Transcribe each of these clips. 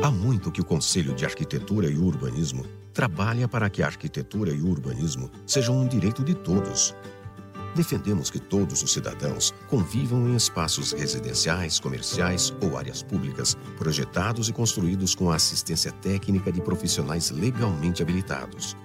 Há muito que o Conselho de Arquitetura e Urbanismo trabalha para que a arquitetura e o urbanismo sejam um direito de todos. Defendemos que todos os cidadãos convivam em espaços residenciais, comerciais ou áreas públicas projetados e construídos com a assistência técnica de profissionais legalmente habilitados.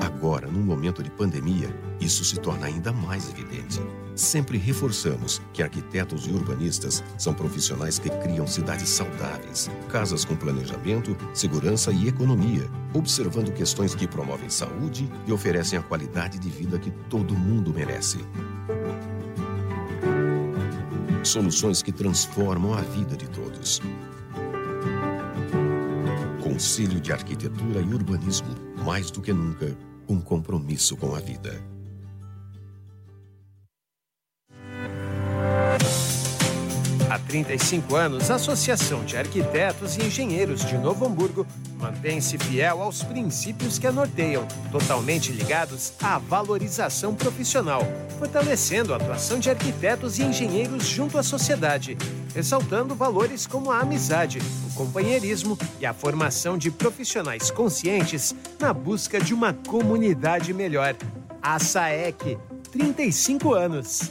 Agora, num momento de pandemia, isso se torna ainda mais evidente. Sempre reforçamos que arquitetos e urbanistas são profissionais que criam cidades saudáveis, casas com planejamento, segurança e economia, observando questões que promovem saúde e oferecem a qualidade de vida que todo mundo merece. Soluções que transformam a vida de todos. Conselho de Arquitetura e Urbanismo, mais do que nunca, um compromisso com a vida. Há 35 anos, a Associação de Arquitetos e Engenheiros de Novo Hamburgo mantém-se fiel aos princípios que a norteiam, totalmente ligados à valorização profissional, fortalecendo a atuação de arquitetos e engenheiros junto à sociedade, ressaltando valores como a amizade, o companheirismo e a formação de profissionais conscientes na busca de uma comunidade melhor. A SAEC, 35 anos.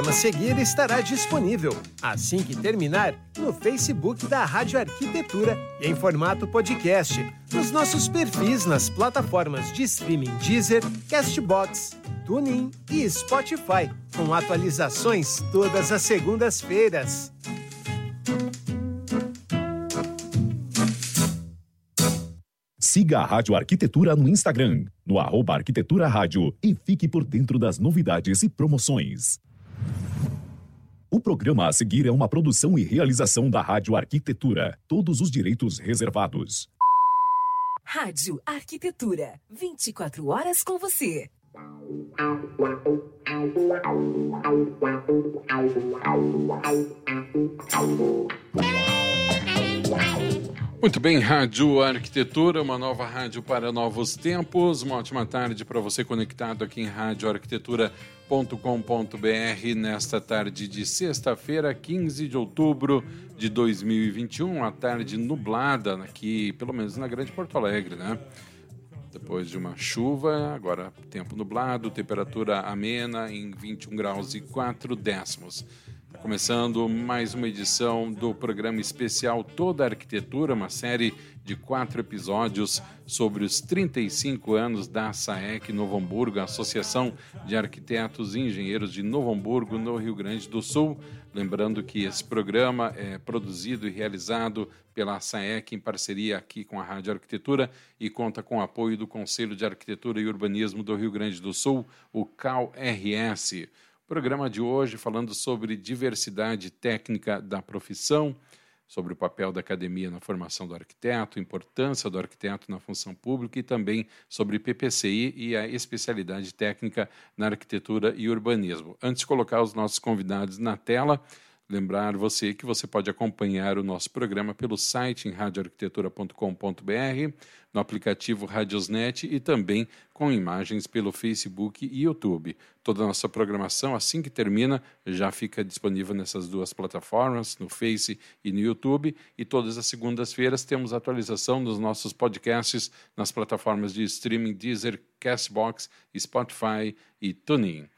Programa seguir estará disponível, assim que terminar, no Facebook da Rádio Arquitetura e em formato podcast, nos nossos perfis nas plataformas de streaming Deezer, Castbox, TuneIn e Spotify, com atualizações todas as segundas-feiras. Siga a Rádio Arquitetura no Instagram, no arroba Arquitetura Rádio e fique por dentro das novidades e promoções. O programa a seguir é uma produção e realização da Rádio Arquitetura. Todos os direitos reservados. Rádio Arquitetura. 24 horas com você. Muito bem, Rádio Arquitetura, uma nova rádio para novos tempos. Uma ótima tarde para você conectado aqui em Rádio Arquitetura com.br nesta tarde de sexta-feira, 15 de outubro de 2021, uma tarde nublada aqui, pelo menos na Grande Porto Alegre, né? Depois de uma chuva, agora tempo nublado, temperatura amena em 21 graus e 4 décimos. Começando mais uma edição do programa especial Toda Arquitetura, uma série de quatro episódios sobre os 35 anos da SAEC Novo Hamburgo, Associação de Arquitetos e Engenheiros de Novo Hamburgo, no Rio Grande do Sul. Lembrando que esse programa é produzido e realizado pela SAEC em parceria aqui com a Rádio Arquitetura e conta com o apoio do Conselho de Arquitetura e Urbanismo do Rio Grande do Sul, o CAL-RS. Programa de hoje falando sobre diversidade técnica da profissão, sobre o papel da academia na formação do arquiteto, importância do arquiteto na função pública e também sobre PPCI e a especialidade técnica na arquitetura e urbanismo. Antes de colocar os nossos convidados na tela, lembrar você que você pode acompanhar o nosso programa pelo site em radioarquitetura.com.br, no aplicativo Radiosnet e também com imagens pelo Facebook e YouTube. Toda a nossa programação, assim que termina, já fica disponível nessas duas plataformas, no Face e no YouTube. E todas as segundas-feiras temos atualização dos nossos podcasts nas plataformas de streaming Deezer, Castbox, Spotify e TuneIn.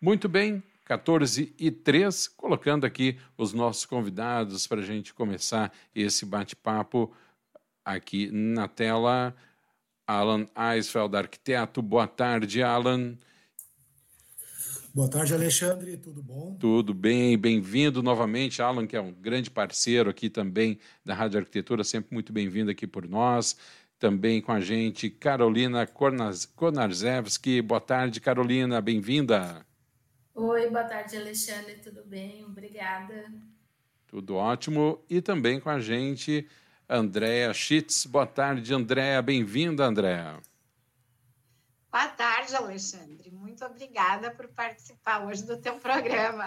Muito bem, 14 e 3, colocando aqui os nossos convidados para a gente começar esse bate-papo aqui na tela. Alan Eisfeld, arquiteto. Boa tarde, Alan. Boa tarde, Alexandre. Tudo bom? Tudo bem, bem-vindo novamente, Alan, que é um grande parceiro aqui também da Rádio Arquitetura, sempre muito bem-vindo aqui por nós. Também com a gente, Carolina Konarzewski. Boa tarde, Carolina, bem-vinda. Oi, boa tarde, Alexandre. Tudo bem? Obrigada. Tudo ótimo. E também com a gente, Andréa Schitz. Boa tarde, Andréa. Bem-vinda, Andréa. Boa tarde, Alexandre. Muito obrigada por participar hoje do teu programa.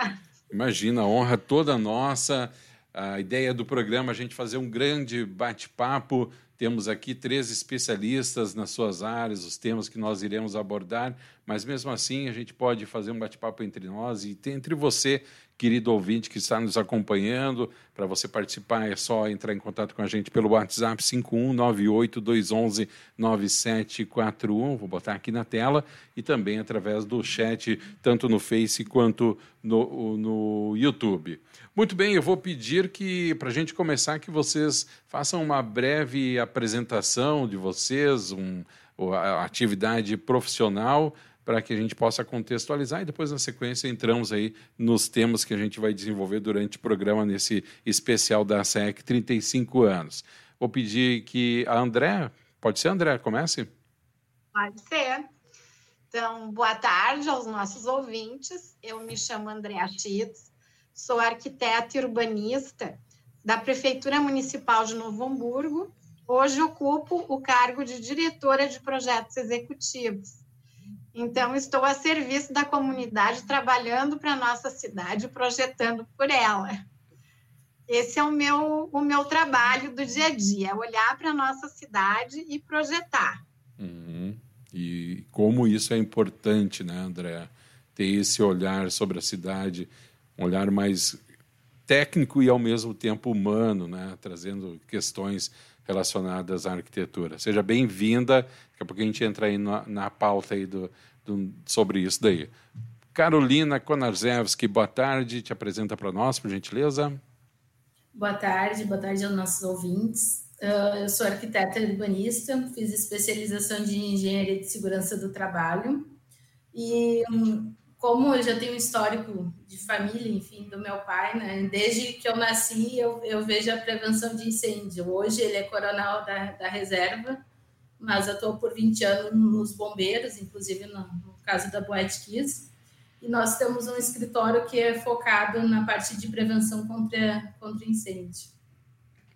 Imagina, a honra toda nossa. A ideia do programa é a gente fazer um grande bate-papo temos aqui três especialistas nas suas áreas, os temas que nós iremos abordar, mas mesmo assim a gente pode fazer um bate-papo entre nós e entre você, querido ouvinte que está nos acompanhando. Para você participar é só entrar em contato com a gente pelo WhatsApp 51982119741, vou botar aqui na tela, e também através do chat, tanto no Face quanto no, no YouTube. Muito bem, eu vou pedir que, para a gente começar, que vocês façam uma breve apresentação de vocês, um, a atividade profissional, para que a gente possa contextualizar e depois, na sequência, entramos aí nos temas que a gente vai desenvolver durante o programa nesse especial da SEC 35 anos. Vou pedir que a André, pode ser, André, comece? Pode ser. Então, boa tarde aos nossos ouvintes. Eu me chamo Andréa Chitz, sou arquiteta e urbanista da Prefeitura Municipal de Novo Hamburgo. Hoje ocupo o cargo de diretora de projetos executivos. Então, estou a serviço da comunidade, trabalhando para a nossa cidade, projetando por ela. Esse é o meu, o meu trabalho do dia a dia, olhar para a nossa cidade e projetar. Uhum. E como isso é importante, né, André? Ter esse olhar sobre a cidade, um olhar mais técnico e ao mesmo tempo humano, né? trazendo questões relacionadas à arquitetura. Seja bem-vinda. Daqui a pouco a gente entra aí na, na pauta aí do, do, sobre isso daí. Carolina Konarzewski, boa tarde. Te apresenta para nós, por gentileza. Boa tarde, boa tarde aos nossos ouvintes. Uh, eu sou arquiteta urbanista, fiz especialização de engenharia de segurança do trabalho e um, como eu já tenho um histórico de família, enfim, do meu pai, né? Desde que eu nasci, eu, eu vejo a prevenção de incêndio. Hoje ele é coronel da, da reserva, mas atuou por 20 anos nos bombeiros, inclusive no, no caso da Boate Kiss. E nós temos um escritório que é focado na parte de prevenção contra, contra incêndio.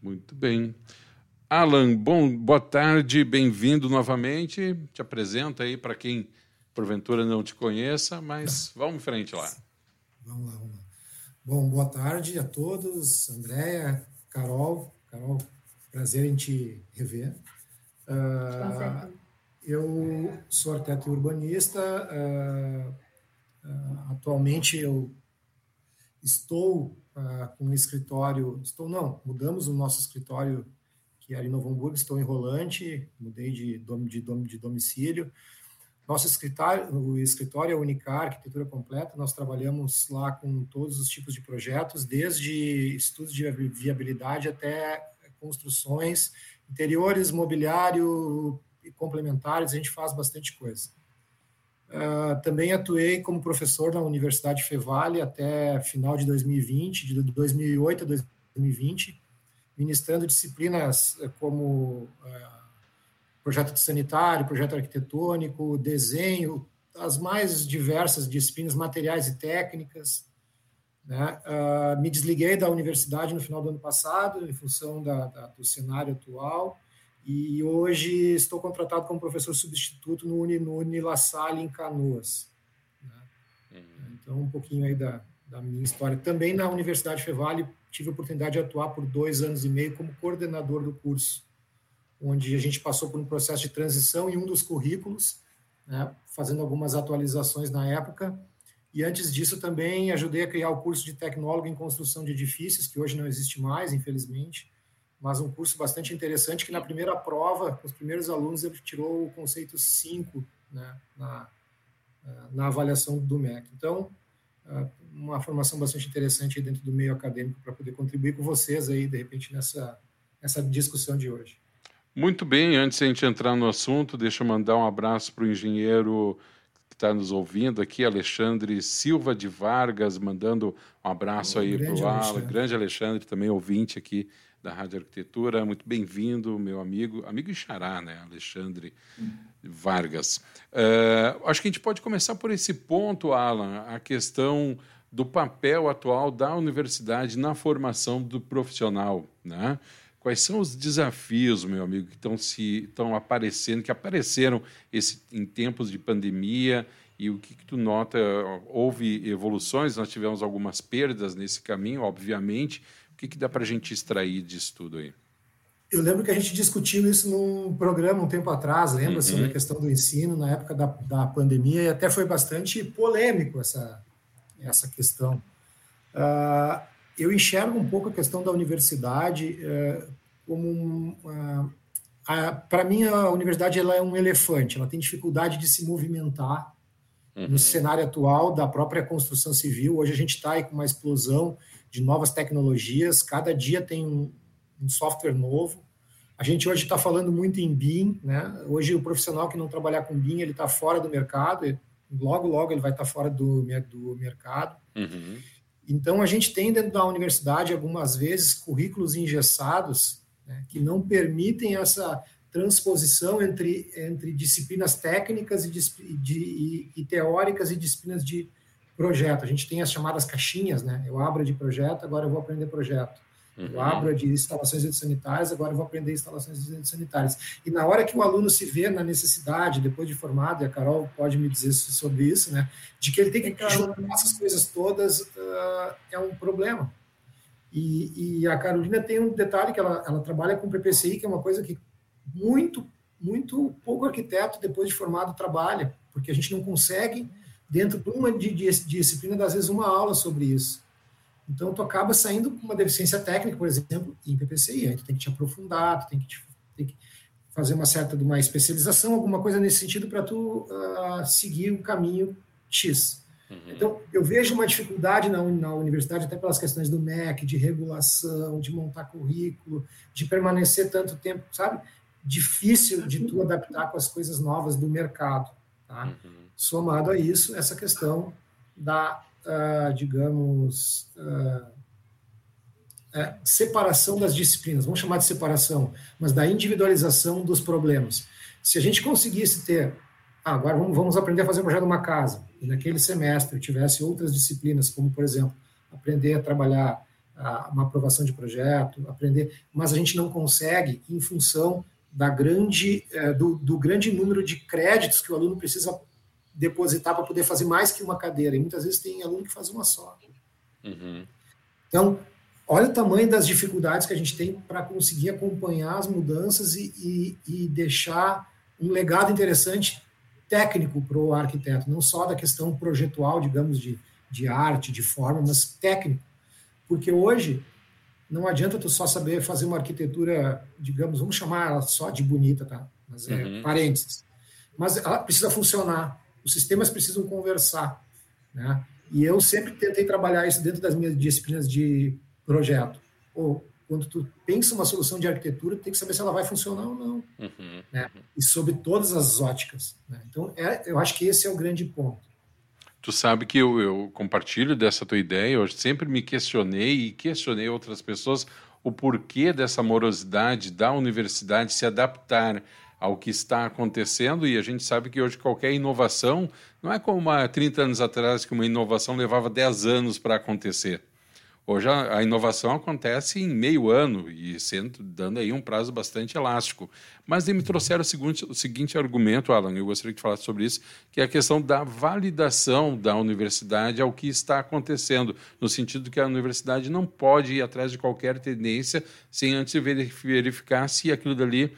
Muito bem. Alan, bom, boa tarde, bem-vindo novamente. Te apresenta aí para quem porventura não te conheça, mas vamos em frente lá. Vamos lá, vamos lá. Bom, boa tarde a todos, Andréia, Carol. Carol, prazer em te rever. Uh, eu sou arquiteto e urbanista. Uh, uh, atualmente eu estou com um escritório, estou não, mudamos o nosso escritório que era em Novo Hamburgo, estou em Rolante, mudei de, de, de domicílio. Nosso escritório, o escritório é Unicar, arquitetura completa, nós trabalhamos lá com todos os tipos de projetos, desde estudos de viabilidade até construções, interiores, mobiliário e complementares, a gente faz bastante coisa. Uh, também atuei como professor na Universidade Fevale até final de 2020, de 2008 a 2020, ministrando disciplinas como uh, projeto de sanitário, projeto arquitetônico, desenho, as mais diversas disciplinas, materiais e técnicas. Né? Uh, me desliguei da universidade no final do ano passado, em função da, da, do cenário atual, e hoje estou contratado como professor substituto no, Uni, no Unila Salle, em Canoas. Né? Uhum. Então, um pouquinho aí da, da minha história. Também na Universidade Fevale tive a oportunidade de atuar por dois anos e meio como coordenador do curso onde a gente passou por um processo de transição em um dos currículos, né, fazendo algumas atualizações na época. E antes disso também ajudei a criar o curso de tecnólogo em construção de edifícios, que hoje não existe mais, infelizmente, mas um curso bastante interessante que na primeira prova, com os primeiros alunos, ele tirou o conceito 5 né, na, na avaliação do MEC. Então, uma formação bastante interessante dentro do meio acadêmico para poder contribuir com vocês aí, de repente, nessa, nessa discussão de hoje. Muito bem, antes de a gente entrar no assunto, deixa eu mandar um abraço para o engenheiro que está nos ouvindo aqui, Alexandre Silva de Vargas, mandando um abraço oh, aí para o Ala, grande Alexandre, também ouvinte aqui da Rádio Arquitetura. Muito bem-vindo, meu amigo, amigo Ixará, né, Alexandre Vargas. Uh, acho que a gente pode começar por esse ponto, Alan, a questão do papel atual da universidade na formação do profissional, né? Quais são os desafios, meu amigo, que estão se estão aparecendo, que apareceram esse, em tempos de pandemia e o que, que, tu nota? Houve evoluções, nós tivemos algumas perdas nesse caminho, obviamente, O que, que dá para a gente extrair disso tudo aí? Eu lembro que a gente discutiu isso num programa um tempo atrás, lembra, uhum. sobre a questão do ensino na época da, da pandemia, e até foi bastante polêmico essa, essa questão. Uh, eu enxergo um pouco a questão da universidade uh, como um, uh, para mim a universidade ela é um elefante, ela tem dificuldade de se movimentar uhum. no cenário atual da própria construção civil. Hoje a gente está com uma explosão de novas tecnologias, cada dia tem um, um software novo. A gente hoje está falando muito em BIM, né? Hoje o profissional que não trabalhar com BIM ele está fora do mercado. Logo, logo ele vai estar tá fora do, do mercado. Uhum. Então a gente tem dentro da universidade algumas vezes currículos engessados né, que não permitem essa transposição entre, entre disciplinas técnicas e, de, e, e, teóricas e disciplinas de projeto. A gente tem as chamadas caixinhas, né? Eu abro de projeto, agora eu vou aprender projeto. Uhum. Eu abro de instalações sanitárias, agora eu vou aprender instalações sanitárias. E na hora que o aluno se vê na necessidade, depois de formado, e a Carol pode me dizer sobre isso, né? De que ele tem que juntar essas coisas todas, uh, é um problema. E, e, a Carolina tem um detalhe que ela, ela trabalha com PPCI, que é uma coisa que muito, muito pouco arquiteto, depois de formado, trabalha, porque a gente não consegue, dentro de uma de, de disciplina, às vezes, uma aula sobre isso. Então, tu acaba saindo com uma deficiência técnica, por exemplo, em PPCI. Aí tu tem que te aprofundar, tu tem que, te, tem que fazer uma certa de uma especialização, alguma coisa nesse sentido, para tu uh, seguir o caminho X. Uhum. Então, eu vejo uma dificuldade na, na universidade, até pelas questões do MEC, de regulação, de montar currículo, de permanecer tanto tempo, sabe? Difícil de tu adaptar com as coisas novas do mercado. Tá? Uhum. Somado a isso, essa questão da, digamos, separação das disciplinas, vamos chamar de separação, mas da individualização dos problemas. Se a gente conseguisse ter ah, agora vamos, vamos aprender a fazer um projeto de uma casa. E naquele semestre eu tivesse outras disciplinas, como, por exemplo, aprender a trabalhar uma aprovação de projeto, aprender, mas a gente não consegue em função da grande, eh, do, do grande número de créditos que o aluno precisa depositar para poder fazer mais que uma cadeira. E muitas vezes tem aluno que faz uma só. Uhum. Então, olha o tamanho das dificuldades que a gente tem para conseguir acompanhar as mudanças e, e, e deixar um legado interessante técnico para o arquiteto, não só da questão projetual, digamos, de, de arte, de forma, mas técnico. Porque hoje não adianta tu só saber fazer uma arquitetura, digamos, vamos chamar ela só de bonita, tá? Mas é uhum. parênteses. Mas ela precisa funcionar, os sistemas precisam conversar, né? E eu sempre tentei trabalhar isso dentro das minhas disciplinas de projeto. Ou quando tu pensa uma solução de arquitetura, tu tem que saber se ela vai funcionar ou não. Uhum, né? Uhum. E sobre todas as óticas. Né? Então, é, eu acho que esse é o grande ponto. Tu sabe que eu, eu compartilho dessa tua ideia, eu sempre me questionei e questionei outras pessoas o porquê dessa morosidade da universidade se adaptar ao que está acontecendo e a gente sabe que hoje qualquer inovação não é como há 30 anos atrás que uma inovação levava 10 anos para acontecer. Hoje a, inovação acontece em meio ano e sendo dando aí um prazo bastante elástico. Mas me trouxeram o seguinte, o seguinte argumento, Alan, eu gostaria que falasse sobre isso, que é a questão da validação da universidade ao que está acontecendo, no sentido que a universidade não pode ir atrás de qualquer tendência sem antes verificar se aquilo dali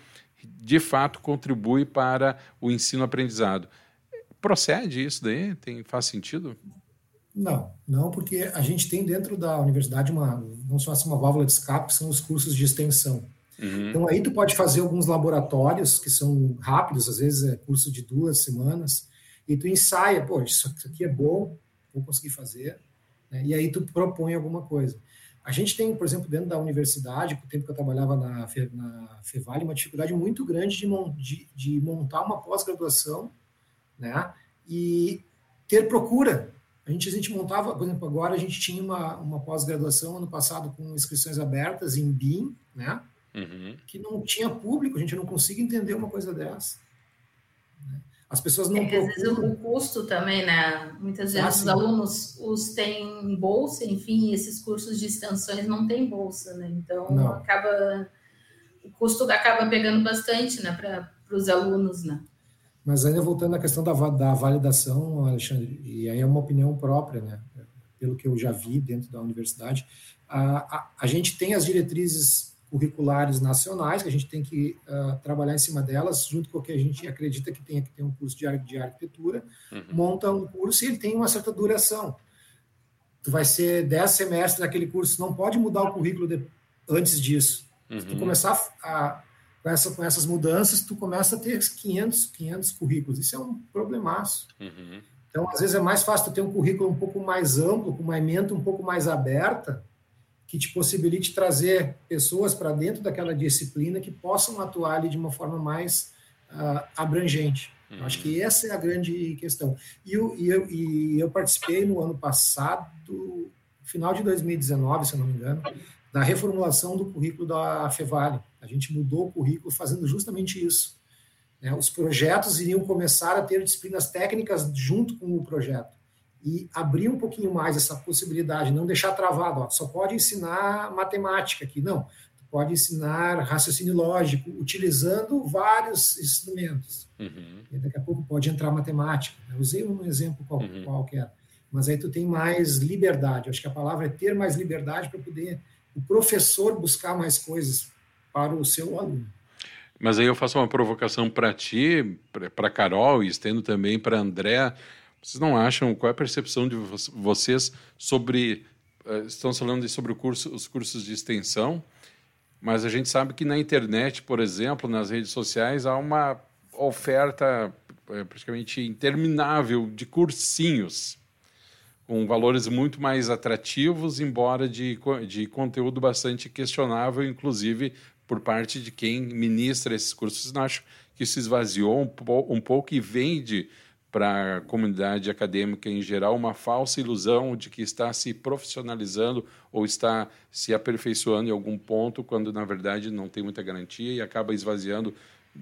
de fato contribui para o ensino-aprendizado. Procede isso daí? Tem, faz sentido? Não, não, porque a gente tem dentro da universidade uma, não só assim, uma válvula de escape, que são os cursos de extensão. Uhum. Então aí tu pode fazer alguns laboratórios que são rápidos, às vezes é curso de duas semanas, e tu ensaia, pô, isso aqui é bom, vou conseguir fazer, né? e aí tu propõe alguma coisa. A gente tem, por exemplo, dentro da universidade, com o tempo que eu trabalhava na, na Fevale, uma dificuldade muito grande de, de, de montar uma pós-graduação, né, e ter procura a gente, a gente montava, por exemplo, agora a gente tinha uma, uma pós-graduação ano passado com inscrições abertas em BIM, né? Uhum. Que não tinha público, a gente não consegue entender uma coisa dessa. As pessoas não. É procuram... Às vezes o custo também, né? Muitas vezes ah, os alunos os têm bolsa, enfim, esses cursos de extensões não têm bolsa, né? Então não. acaba. O custo acaba pegando bastante, né, para os alunos, né? Mas ainda voltando à questão da, da validação, Alexandre, e aí é uma opinião própria, né? pelo que eu já vi dentro da universidade. A, a, a gente tem as diretrizes curriculares nacionais, que a gente tem que uh, trabalhar em cima delas, junto com o que a gente acredita que tem que ter um curso de, de arquitetura, uhum. monta um curso e ele tem uma certa duração. Tu vai ser 10 semestres naquele curso, não pode mudar o currículo de, antes disso. Uhum. Se tu uhum. começar a, com, essa, com essas mudanças, tu começa a ter 500, 500 currículos. Isso é um problemaço. Uhum. Então, às vezes, é mais fácil tu ter um currículo um pouco mais amplo, com uma emenda um pouco mais aberta, que te possibilite trazer pessoas para dentro daquela disciplina que possam atuar ali de uma forma mais uh, abrangente. Uhum. Acho que essa é a grande questão. E eu, e, eu, e eu participei no ano passado, final de 2019, se eu não me engano, da reformulação do currículo da Fevale. A gente mudou o currículo fazendo justamente isso. Né? Os projetos iriam começar a ter disciplinas técnicas junto com o projeto e abrir um pouquinho mais essa possibilidade, não deixar travado, ó, só pode ensinar matemática aqui, não, pode ensinar raciocínio lógico, utilizando vários instrumentos. Uhum. E daqui a pouco pode entrar matemática. Eu usei um exemplo qual, uhum. qualquer, mas aí tu tem mais liberdade. Eu acho que a palavra é ter mais liberdade para poder o professor buscar mais coisas para o seu aluno. Mas aí eu faço uma provocação para ti, para Carol e estendo também para André. Vocês não acham qual é a percepção de vocês sobre uh, estamos falando sobre curso, os cursos de extensão, mas a gente sabe que na internet, por exemplo, nas redes sociais há uma oferta uh, praticamente interminável de cursinhos com valores muito mais atrativos, embora de, de conteúdo bastante questionável, inclusive por parte de quem ministra esses cursos. Acho que se esvaziou um, um pouco e vende para a comunidade acadêmica em geral uma falsa ilusão de que está se profissionalizando ou está se aperfeiçoando em algum ponto, quando na verdade não tem muita garantia e acaba esvaziando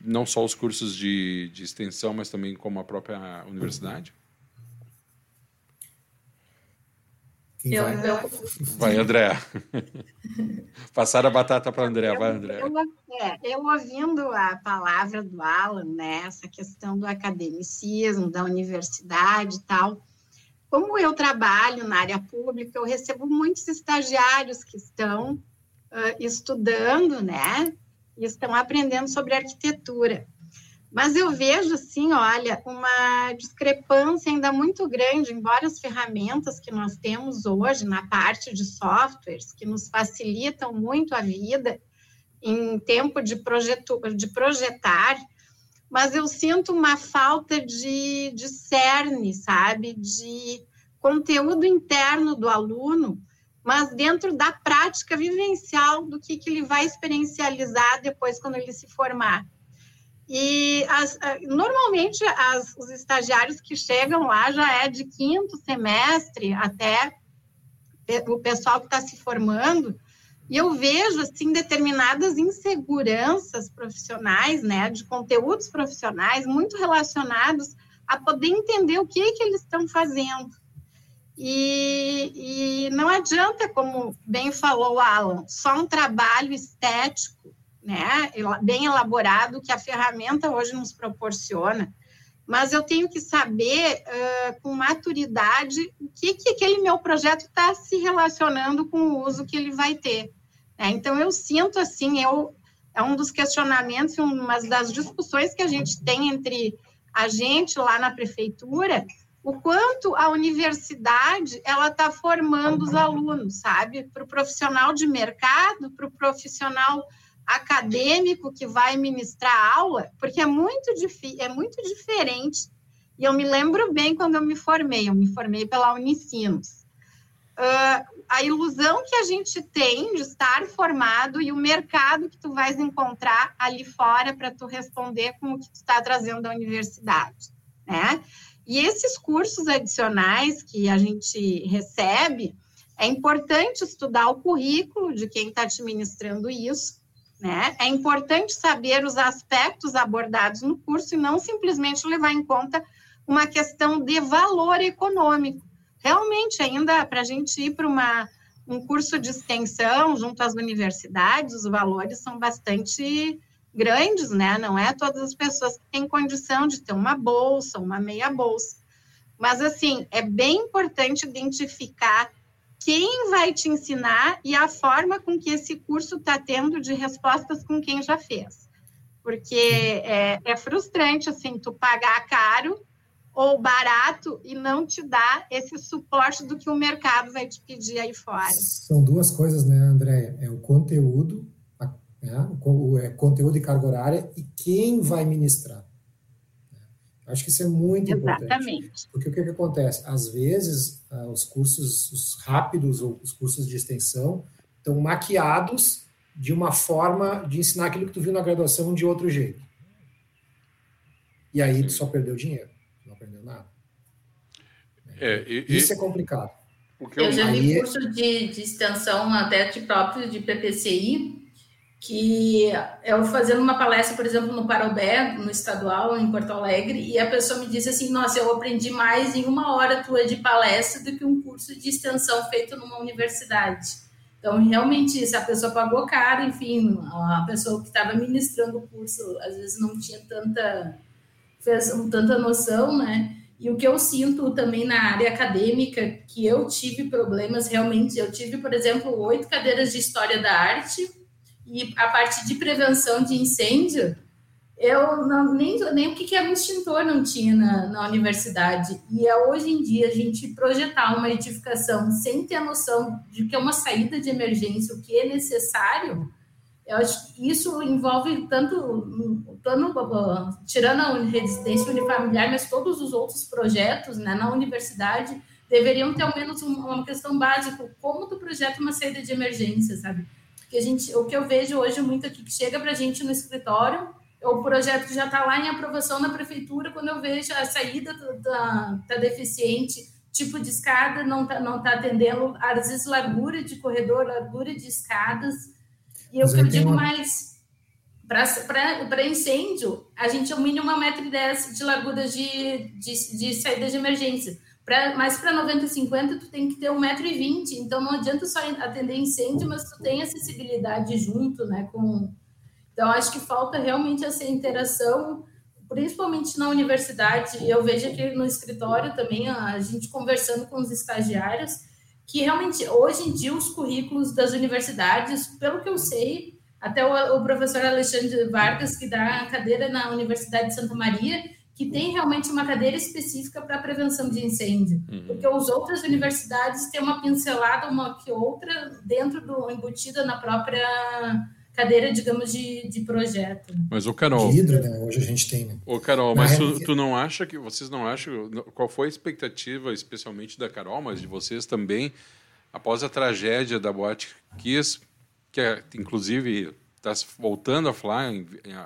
não só os cursos de, de extensão, mas também como a própria universidade? Eu, vai? Eu... vai, André. Passar a batata para André, vai, André. Eu, é, eu ouvindo a palavra do Alan, né, essa questão do academicismo, da universidade e tal, como eu trabalho na área pública, eu recebo muitos estagiários que estão uh, estudando, né, e estão aprendendo sobre arquitetura. Mas eu vejo, assim, olha, uma discrepância ainda muito grande em várias ferramentas que nós temos hoje na parte de softwares, que nos facilitam muito a vida em tempo de, de projetar, mas eu sinto uma falta de, de cerne, sabe? De conteúdo interno do aluno, mas dentro da prática vivencial do que, que ele vai experiencializar depois quando ele se formar. E as, normalmente as, os estagiários que chegam lá já é de quinto semestre até o pessoal que está se formando. E eu vejo assim determinadas inseguranças profissionais, né, de conteúdos profissionais muito relacionados a poder entender o que que eles estão fazendo. E, e não adianta, como bem falou o Alan, só um trabalho estético né, bem elaborado que a ferramenta hoje nos proporciona, mas eu tenho que saber uh, com maturidade o que, que aquele meu projeto está se relacionando com o uso que ele vai ter. Né? Então, eu sinto assim, eu, é um dos questionamentos, uma das discussões que a gente tem entre a gente lá na prefeitura, o quanto a universidade ela está formando os alunos, sabe? Para o profissional de mercado, para o profissional acadêmico que vai ministrar aula, porque é muito, é muito diferente. E eu me lembro bem quando eu me formei, eu me formei pela Unicinos. Uh, a ilusão que a gente tem de estar formado e o mercado que tu vais encontrar ali fora para tu responder com o que tu está trazendo da universidade, né? E esses cursos adicionais que a gente recebe, é importante estudar o currículo de quem está te ministrando isso, né? É importante saber os aspectos abordados no curso e não simplesmente levar em conta uma questão de valor econômico. Realmente, ainda para a gente ir para uma, um curso de extensão junto às universidades, os valores são bastante grandes, né? Não é todas as pessoas que têm condição de ter uma bolsa, uma meia bolsa. Mas, assim, é bem importante identificar quem vai te ensinar e a forma com que esse curso está tendo de respostas com quem já fez. Porque é, é frustrante, assim, tu pagar caro ou barato e não te dar esse suporte do que o mercado vai te pedir aí fora. São duas coisas, né, André? É o conteúdo, né? o, é conteúdo e carga horária e quem vai ministrar. Acho que isso é muito Exatamente. importante. Porque o que, que acontece? Às vezes, ah, os cursos os rápidos ou os cursos de extensão estão maquiados de uma forma de ensinar aquilo que tu viu na graduação de outro jeito. E aí tu só perdeu dinheiro, não aprendeu nada. É, e, Isso é complicado. Eu, eu já vi curso de, de extensão até de próprio de PPCI, que eu fazendo uma palestra, por exemplo, no Parobé, no estadual, em Porto Alegre, e a pessoa me disse assim, nossa, eu aprendi mais em uma hora tua de palestra do que um curso de extensão feito numa universidade. Então, realmente, se a pessoa pagou caro, enfim, a pessoa que estava ministrando o curso, às vezes não tinha tanta, fez, tanta noção, né? E o que eu sinto também na área acadêmica, que eu tive problemas, realmente, eu tive, por exemplo, oito cadeiras de História da Arte, e a parte de prevenção de incêndio, eu não, nem, nem o que é um extintor não tinha na, na universidade. E é hoje em dia a gente projetar uma edificação sem ter a noção de que é uma saída de emergência, o que é necessário, eu acho que isso envolve tanto, tanto tirando a residência unifamiliar, mas todos os outros projetos né, na universidade deveriam ter ao menos uma questão básica, como tu projeta uma saída de emergência, sabe? Que a gente, o que eu vejo hoje muito aqui, que chega para a gente no escritório, o projeto já está lá em aprovação na prefeitura, quando eu vejo a saída está tá deficiente, tipo de escada não está não tá atendendo, às vezes largura de corredor, largura de escadas, e o que eu digo uma... mais, para incêndio, a gente é o mínimo 1,10m de largura de, de, de saída de emergência. Pra, mas para 90 e 50 tu tem que ter 1,20m, então não adianta só atender incêndio, mas tu tem acessibilidade junto, né? Com... Então acho que falta realmente essa interação, principalmente na universidade. Eu vejo aqui no escritório também a gente conversando com os estagiários, que realmente hoje em dia os currículos das universidades, pelo que eu sei, até o, o professor Alexandre Vargas, que dá a cadeira na Universidade de Santa Maria, que tem realmente uma cadeira específica para prevenção de incêndio, uhum. porque as outras universidades têm uma pincelada uma que outra dentro do embutida na própria cadeira, digamos, de, de projeto. Mas o Carol, de hidro, né? Hoje a gente tem. Né? O Carol, mas tu, tu, não acha que vocês não acham qual foi a expectativa, especialmente da Carol, mas de vocês também, após a tragédia da Boate Kiss, que é, inclusive está voltando a falar,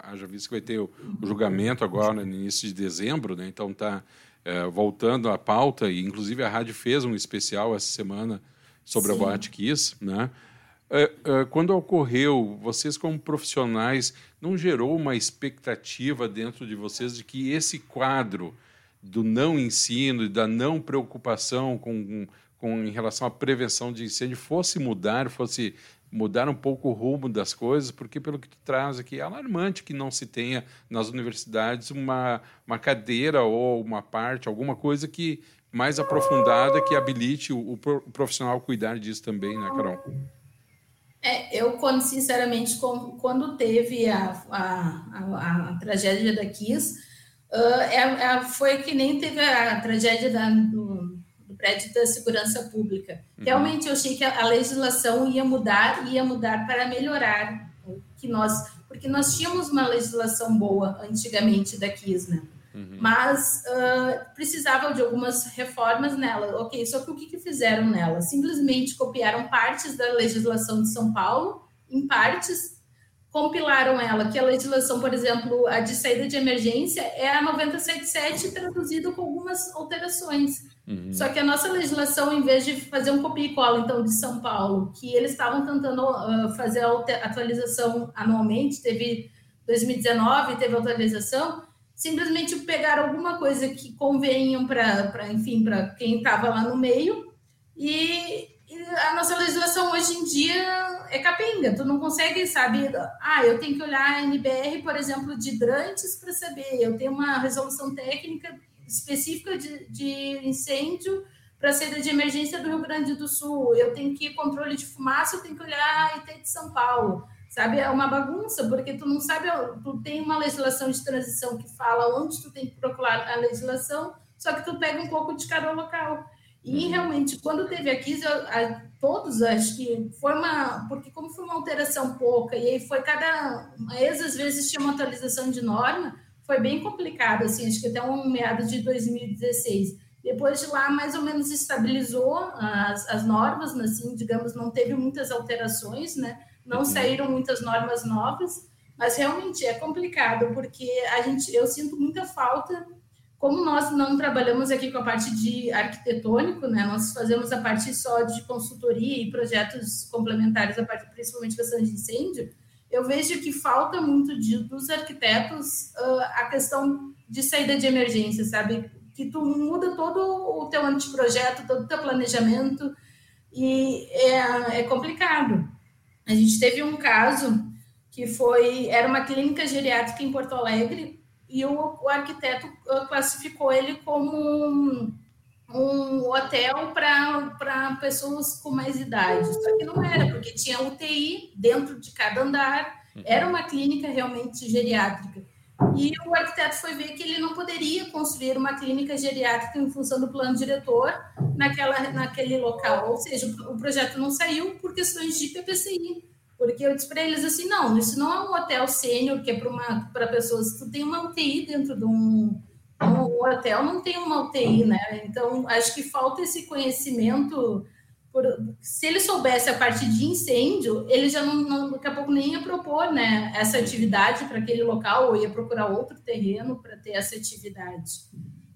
haja visto que vai ter o, o, julgamento agora no início de dezembro, né? então está é, voltando à pauta, e inclusive a rádio fez um especial essa semana sobre Sim. a Boate Kiss, né? É, é, quando ocorreu, vocês como profissionais, não gerou uma expectativa dentro de vocês de que esse quadro do não ensino e da não preocupação com, com em relação à prevenção de incêndio fosse mudar, fosse mudar um pouco o rumo das coisas, porque pelo que tu traz aqui é alarmante que não se tenha nas universidades uma, uma cadeira ou uma parte, alguma coisa que mais aprofundada que habilite o, o profissional cuidar disso também, né, Carol? É, eu, quando, sinceramente, quando teve a, a, a, a tragédia da Kiss, uh, é, é, foi que nem teve a tragédia da, do, prédio da segurança pública. Uhum. Realmente eu achei que a, a legislação ia mudar, ia mudar para melhorar que nós, porque nós tínhamos uma legislação boa antigamente da KISNA, uhum. mas uh, precisava de algumas reformas nela. Ok, só que o que, que fizeram nela? Simplesmente copiaram partes da legislação de São Paulo, em partes, compilaram ela, que a legislação, por exemplo, a de saída de emergência é a 977 traduzida com algumas alterações. Uhum. Só que a nossa legislação, em vez de fazer um copia e cola, então, de São Paulo, que eles estavam tentando uh, fazer a atualização anualmente, teve 2019, teve atualização, simplesmente pegaram alguma coisa que convenham para, enfim, para quem estava lá no meio e a nossa legislação hoje em dia é capenga, tu não consegue, sabe, ah, eu tenho que olhar a NBR, por exemplo, de hidrantes para saber, eu tenho uma resolução técnica específica de, de incêndio para a saída de emergência do Rio Grande do Sul. Eu tenho que ir controle de fumaça, eu tenho que olhar a IT de São Paulo. Sabe, é uma bagunça, porque tu não sabe, tu tem uma legislação de transição que fala onde tu tem que procurar a legislação, só que tu pega um pouco de cada local. E uhum. realmente, quando teve a crise, a, todos acho que foi uma. Porque, como foi uma alteração pouca, e aí foi cada. Às vezes tinha uma atualização de norma, foi bem complicado, assim, acho que até um meado de 2016. Depois de lá, mais ou menos estabilizou as, as normas, assim, digamos, não teve muitas alterações, né? Não uhum. saíram muitas normas novas, mas realmente é complicado, porque a gente, eu sinto muita falta como nós não trabalhamos aqui com a parte de arquitetônico, né, nós fazemos a parte só de consultoria e projetos complementares, a parte principalmente questão de incêndio, eu vejo que falta muito de, dos arquitetos uh, a questão de saída de emergência, sabe? Que tu muda todo o teu anteprojeto, todo o teu planejamento, e é, é complicado. A gente teve um caso que foi, era uma clínica geriátrica em Porto Alegre, e o, o arquiteto uh, classificou ele como um, hotel para pessoas com mais idade. Só que não era, porque tinha UTI dentro de cada andar, era uma clínica realmente geriátrica. E o arquiteto foi ver que ele não poderia construir uma clínica geriátrica em função do plano diretor naquela, naquele local. Ou seja, o projeto não saiu por questões de PPCI. Porque eu disse para eles assim, não, isso não é um hotel sênior que é para pessoas, tu tem uma UTI dentro de um, um hotel, não tem uma UTI, né? Então, acho que falta esse conhecimento, por, se ele soubesse a parte de incêndio, ele já não, não, daqui a pouco nem ia propor, né, essa atividade para aquele local, ou ia procurar outro terreno para ter essa atividade.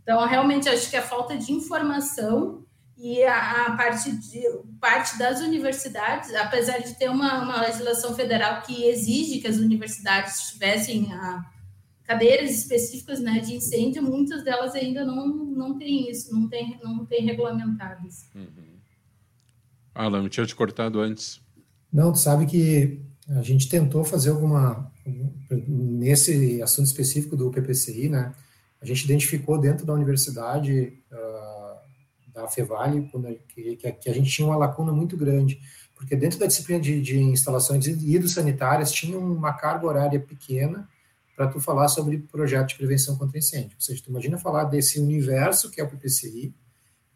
Então, realmente, acho que a falta de informação e a, a parte, de, parte das universidades, apesar de ter uma, uma legislação federal que exige que as universidades tivessem a, cadeiras específicas né, de incêndio, muitas delas ainda não, não têm isso, não têm não tem regulamentadas. Uhum. Alan, eu tinha te cortado antes. Não, tu sabe que a gente tentou fazer alguma. Nesse assunto específico do PPCI, né? A gente identificou dentro da universidade. Uh, da Fevale, que, que, a gente tinha uma lacuna muito grande, porque dentro da disciplina de, de instalações hidrossanitárias tinha uma carga horária pequena para tu falar sobre projeto de prevenção contra incêndio. Ou seja, tu imagina falar desse universo que é o PPCI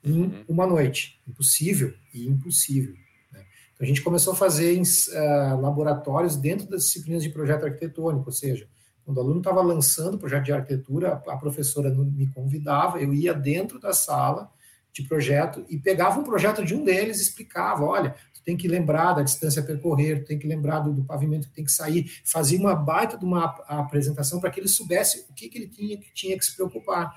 em uhum. uma noite. Impossível e impossível. Né? Então, a gente começou a fazer uh, laboratórios dentro das disciplinas de projeto arquitetônico, ou seja, quando o aluno estava lançando o projeto de arquitetura, a professora me convidava, eu ia dentro da sala de projeto e pegava um projeto de um deles e explicava, olha, tem que lembrar da distância a percorrer, tem que lembrar do, do pavimento que tem que sair, fazia uma baita de uma apresentação para que ele soubesse o que, que ele tinha, que tinha que se preocupar.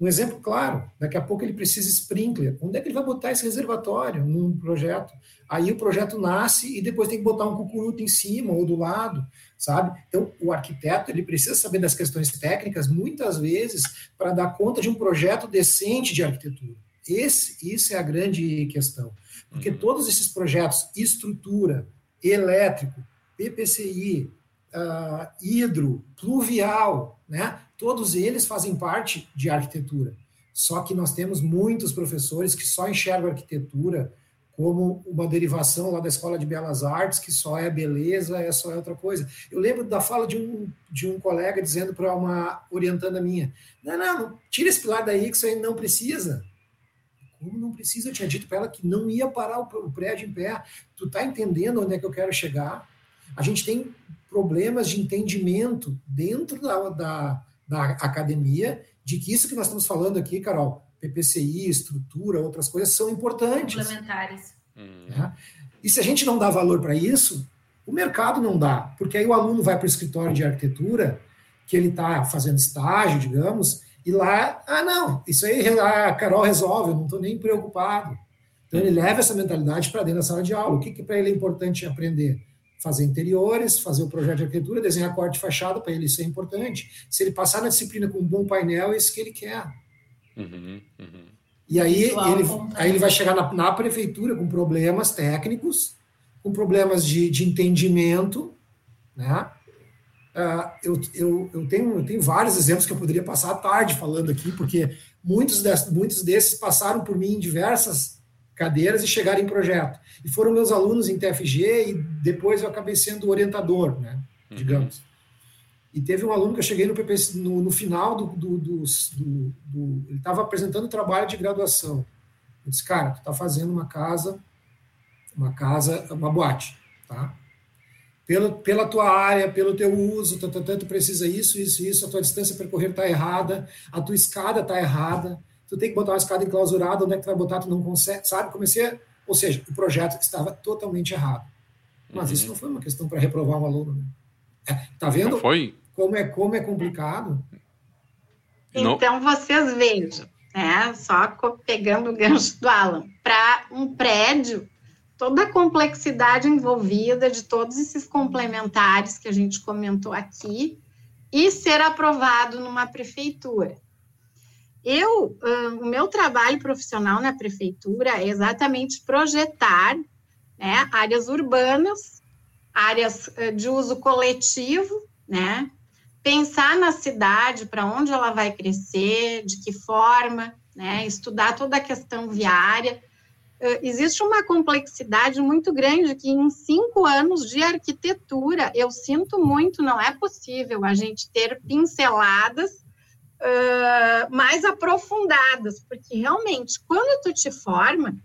Um exemplo claro, daqui a pouco ele precisa sprinkler. Onde é que ele vai botar esse reservatório num projeto? Aí o projeto nasce e depois tem que botar um cucuruto em cima ou do lado, sabe? Então, o arquiteto ele precisa saber das questões técnicas muitas vezes para dar conta de um projeto decente de arquitetura. Esse, isso é a grande questão. Porque uhum. todos esses projetos, estrutura, elétrico, PPCI, uh, ah, hidro, pluvial, né? todos eles fazem parte de arquitetura. Só que nós temos muitos professores que só enxergam arquitetura como uma derivação lá da Escola de Belas Artes, que só é beleza, é só é outra coisa. Eu lembro da fala de um, de um colega dizendo para uma orientanda minha: não, não, não, tira esse pilar daí, que isso aí não precisa. Não precisa? Eu tinha dito para ela que não ia parar o, prédio em pé. Tu tá entendendo onde é que eu quero chegar? A gente tem problemas de entendimento dentro da, da, da academia de que isso que nós estamos falando aqui, Carol, PPCI, estrutura, outras coisas, são importantes. Complementares. É. E se a gente não dá valor para isso, o mercado não dá, porque aí o aluno vai para o escritório de arquitetura, que ele está fazendo estágio, digamos, e lá, ah, não, isso aí a Carol resolve, eu não estou nem preocupado. Então ele leva essa mentalidade para dentro da sala de aula. O que, que para ele é importante aprender? Fazer interiores, fazer o projeto de arquitetura, desenhar corte de fachada, para ele isso é importante. Se ele passar na disciplina com um bom painel, é isso que ele quer. Uhum, uhum. E aí ele, aí ele vai chegar na, na, prefeitura com problemas técnicos, com problemas de, de entendimento, né? Uh, eu, eu, eu, tenho, eu tenho vários exemplos que eu poderia passar a tarde falando aqui, porque muitos, des, muitos desses passaram por mim em diversas cadeiras e chegaram em projeto. E foram meus alunos em TFG e depois eu acabei sendo orientador, né, uhum. digamos. E teve um aluno que eu cheguei no, PP, no, no final do, do, do, do Ele estava apresentando o trabalho de graduação. Eu disse, cara, tu está fazendo uma casa, uma casa, uma boate, tá? Pelo, pela tua área, pelo teu uso, tanto, tanto precisa isso, isso, isso, a tua distância a percorrer está errada, a tua escada está errada, tu tem que botar uma escada enclausurada, onde é que tu vai botar, tu não consegue, sabe? Comecei a, ou seja, o projeto estava totalmente errado. Mas uhum. isso não foi uma questão para reprovar um aluno, né? É, tá vendo? foi? Como é, como é complicado. Então, vocês vejam, né? Só pegando o gancho do Alan, para um prédio, toda a complexidade envolvida de todos esses complementares que a gente comentou aqui e ser aprovado numa prefeitura. Eu, o meu trabalho profissional na prefeitura é exatamente projetar né, áreas urbanas, áreas de uso coletivo, né? Pensar na cidade, para onde ela vai crescer, de que forma, né? Estudar toda a questão viária. Existe uma complexidade muito grande que em cinco anos de arquitetura, eu sinto muito, não é possível a gente ter pinceladas uh, mais aprofundadas, porque realmente, quando tu te forma,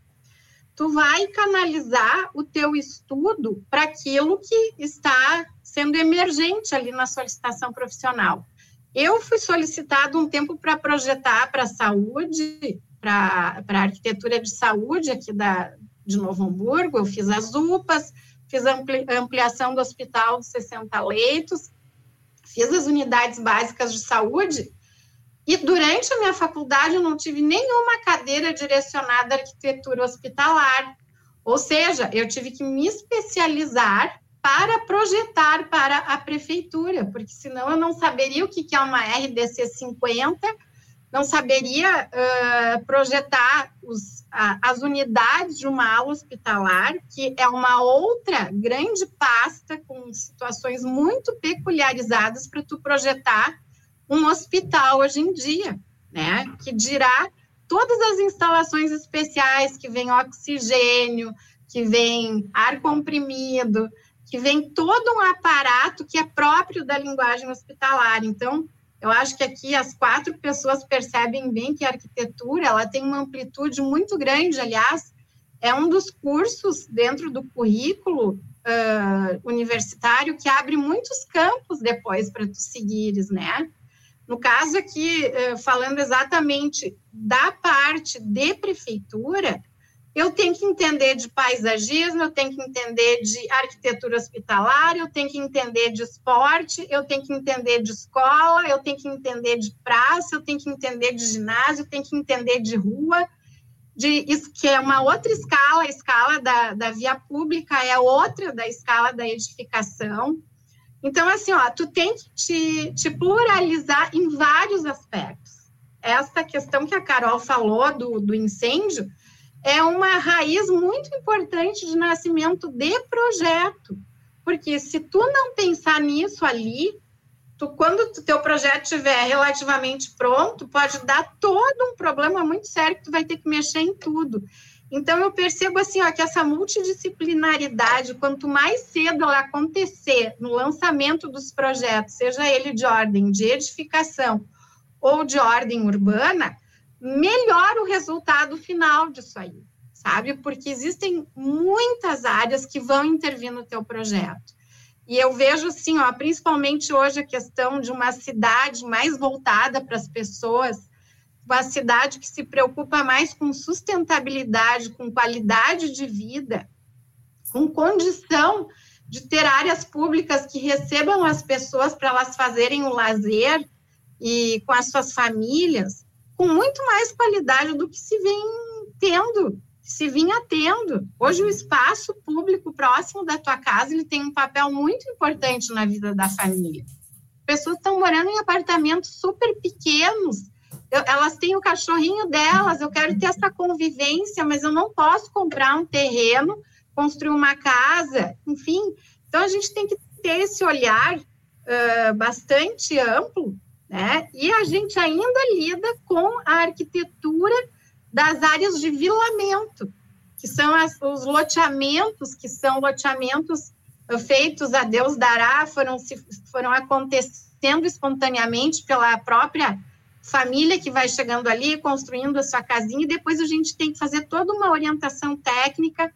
tu vai canalizar o teu estudo para aquilo que está sendo emergente ali na solicitação profissional. Eu fui solicitado um tempo para projetar para a saúde, para a arquitetura de saúde aqui da, de Novo Hamburgo, eu fiz as UPAs, fiz a ampliação do hospital de 60 leitos, fiz as unidades básicas de saúde, e durante a minha faculdade eu não tive nenhuma cadeira direcionada à arquitetura hospitalar. Ou seja, eu tive que me especializar para projetar para a prefeitura, porque senão eu não saberia o que é uma RDC 50, não saberia uh, projetar os, uh, as unidades de uma ala hospitalar, que é uma outra grande pasta com situações muito peculiarizadas para tu projetar um hospital hoje em dia, né? Que dirá todas as instalações especiais que vem oxigênio, que vem ar comprimido, que vem todo um aparato que é próprio da linguagem hospitalar. Então, eu acho que aqui as quatro pessoas percebem bem que a arquitetura ela tem uma amplitude muito grande. Aliás, é um dos cursos dentro do currículo uh, universitário que abre muitos campos depois para tu seguires, né? No caso aqui, eh, falando exatamente da parte de prefeitura, eu tenho que entender de paisagismo, eu tenho que entender de arquitetura hospitalar, eu tenho que entender de esporte, eu tenho que entender de escola, eu tenho que entender de praça, eu tenho que entender de ginásio, eu tenho que entender de rua, de, que é uma outra escala, a escala da, da via pública é outra da escala da edificação. Então, assim, ó, tu tem que te, te pluralizar em vários aspectos. Essa questão que a Carol falou do, do incêndio é uma raiz muito importante de nascimento de projeto. Porque se tu não pensar nisso ali, tu, quando o teu projeto estiver relativamente pronto, pode dar todo um problema muito sério que tu vai ter que mexer em tudo. Então, eu percebo assim, ó, que essa multidisciplinaridade, quanto mais cedo ela acontecer no lançamento dos projetos, seja ele de ordem de edificação ou de ordem urbana, melhor o resultado final disso aí, sabe? Porque existem muitas áreas que vão intervir no teu projeto. E eu vejo assim, ó, principalmente hoje a questão de uma cidade mais voltada para as pessoas, uma cidade que se preocupa mais com sustentabilidade, com qualidade de vida, com condição de ter áreas públicas que recebam as pessoas para elas fazerem o lazer e com as suas famílias, com muito mais qualidade do que se vem tendo, se vinha tendo. Hoje o espaço público próximo da tua casa ele tem um papel muito importante na vida da família. Pessoas estão morando em apartamentos super pequenos eu, elas têm o cachorrinho delas, eu quero ter essa convivência, mas eu não posso comprar um terreno, construir uma casa, enfim. Então, a gente tem que ter esse olhar uh, bastante amplo, né? E a gente ainda lida com a arquitetura das áreas de vilamento, que são as, os loteamentos, que são loteamentos feitos a Deus dará, foram, foram acontecendo espontaneamente pela própria família que vai chegando ali, construindo a sua casinha, e depois a gente tem que fazer toda uma orientação técnica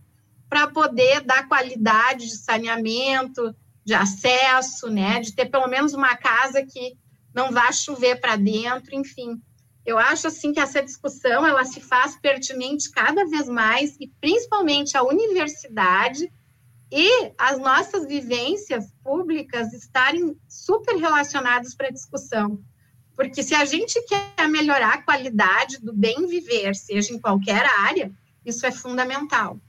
para poder dar qualidade de saneamento, de acesso, né, de ter pelo menos uma casa que não vá chover para dentro, enfim. Eu acho assim que essa discussão ela se faz pertinente cada vez mais e principalmente a universidade e as nossas vivências públicas estarem super relacionadas para a discussão. Porque se a gente quer melhorar a qualidade do bem viver, seja em qualquer área, isso é fundamental.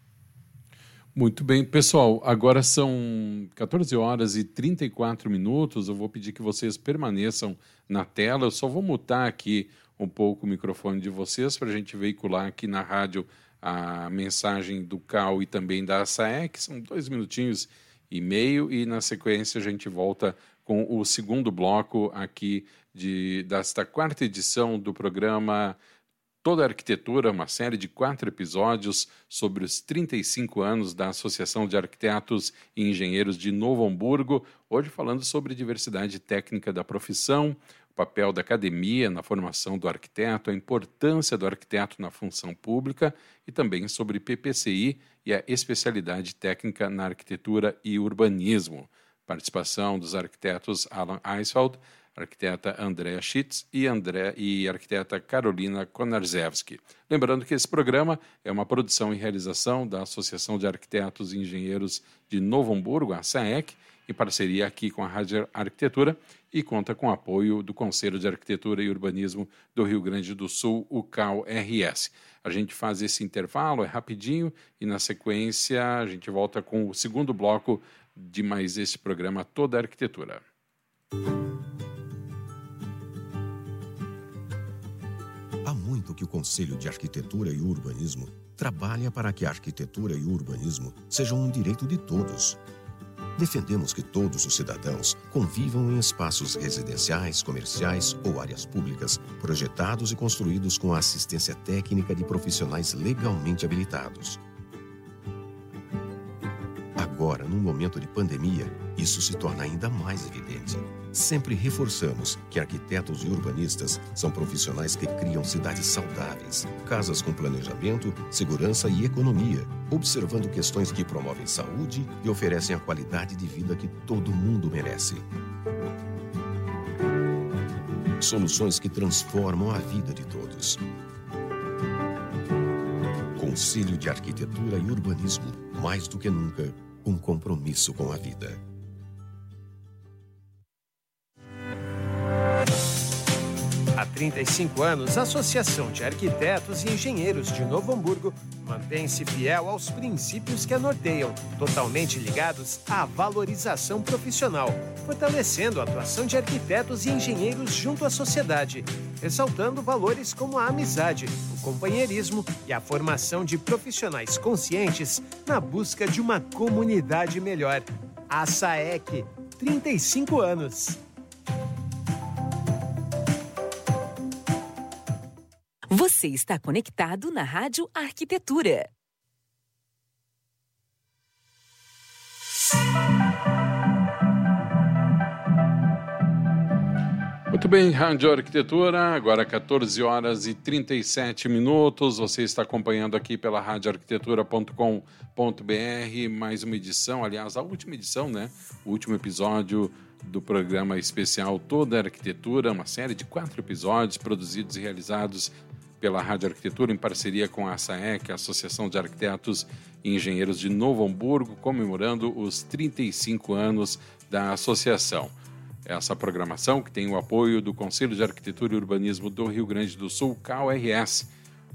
Muito bem, pessoal. Agora são 14 horas e 34 minutos. Eu vou pedir que vocês permaneçam na tela. Eu só vou mutar aqui um pouco o microfone de vocês para a gente veicular aqui na rádio a mensagem do CAL e também da SAEC. São dois minutinhos e meio e na sequência a gente volta com o segundo bloco aqui de, desta quarta edição do programa Toda a Arquitetura, uma série de quatro episódios sobre os 35 anos da Associação de Arquitetos e Engenheiros de Novo Hamburgo, hoje falando sobre diversidade técnica da profissão, o papel da academia na formação do arquiteto, a importância do arquiteto na função pública e também sobre PPCI e a especialidade técnica na arquitetura e urbanismo. Participação dos arquitetos Alan Eisfeld, arquiteta Andrea Schitz e, André, e arquiteta Carolina Konarzewski. Lembrando que esse programa é uma produção e realização da Associação de Arquitetos e Engenheiros de Novo Hamburgo, a SAEC, em parceria aqui com a Rádio Arquitetura e conta com apoio do Conselho de Arquitetura e Urbanismo do Rio Grande do Sul, o CAL-RS. A gente faz esse intervalo, é rapidinho, e na sequência a gente volta com o segundo bloco de mais esse programa Toda a Arquitetura. Que o Conselho de Arquitetura e Urbanismo trabalha para que a arquitetura e o urbanismo sejam um direito de todos. Defendemos que todos os cidadãos convivam em espaços residenciais, comerciais ou áreas públicas projetados e construídos com a assistência técnica de profissionais legalmente habilitados. Agora, num momento de pandemia, isso se torna ainda mais evidente. Sempre reforçamos que arquitetos e urbanistas são profissionais que criam cidades saudáveis, casas com planejamento, segurança e economia, observando questões que promovem saúde e oferecem a qualidade de vida que todo mundo merece. Soluções que transformam a vida de todos. Conselho de Arquitetura e Urbanismo, mais do que nunca, um compromisso com a vida. 35 anos, a Associação de Arquitetos e Engenheiros de Novo Hamburgo mantém-se fiel aos princípios que a norteiam, totalmente ligados à valorização profissional, fortalecendo a atuação de arquitetos e engenheiros junto à sociedade, ressaltando valores como a amizade, o companheirismo e a formação de profissionais conscientes na busca de uma comunidade melhor. A SAEC, 35 anos. Você está conectado na Rádio Arquitetura. Muito bem, Rádio Arquitetura, agora 14 horas e 37 minutos. Você está acompanhando aqui pela radioarquitetura.com.br mais uma edição, aliás, a última edição, né? O último episódio do programa especial Toda a Arquitetura, uma série de quatro episódios produzidos e realizados pela Rádio Arquitetura em parceria com a SAEC, Associação de Arquitetos e Engenheiros de Novo Hamburgo, comemorando os 35 anos da associação. Essa programação que tem o apoio do Conselho de Arquitetura e Urbanismo do Rio Grande do Sul, CAURS,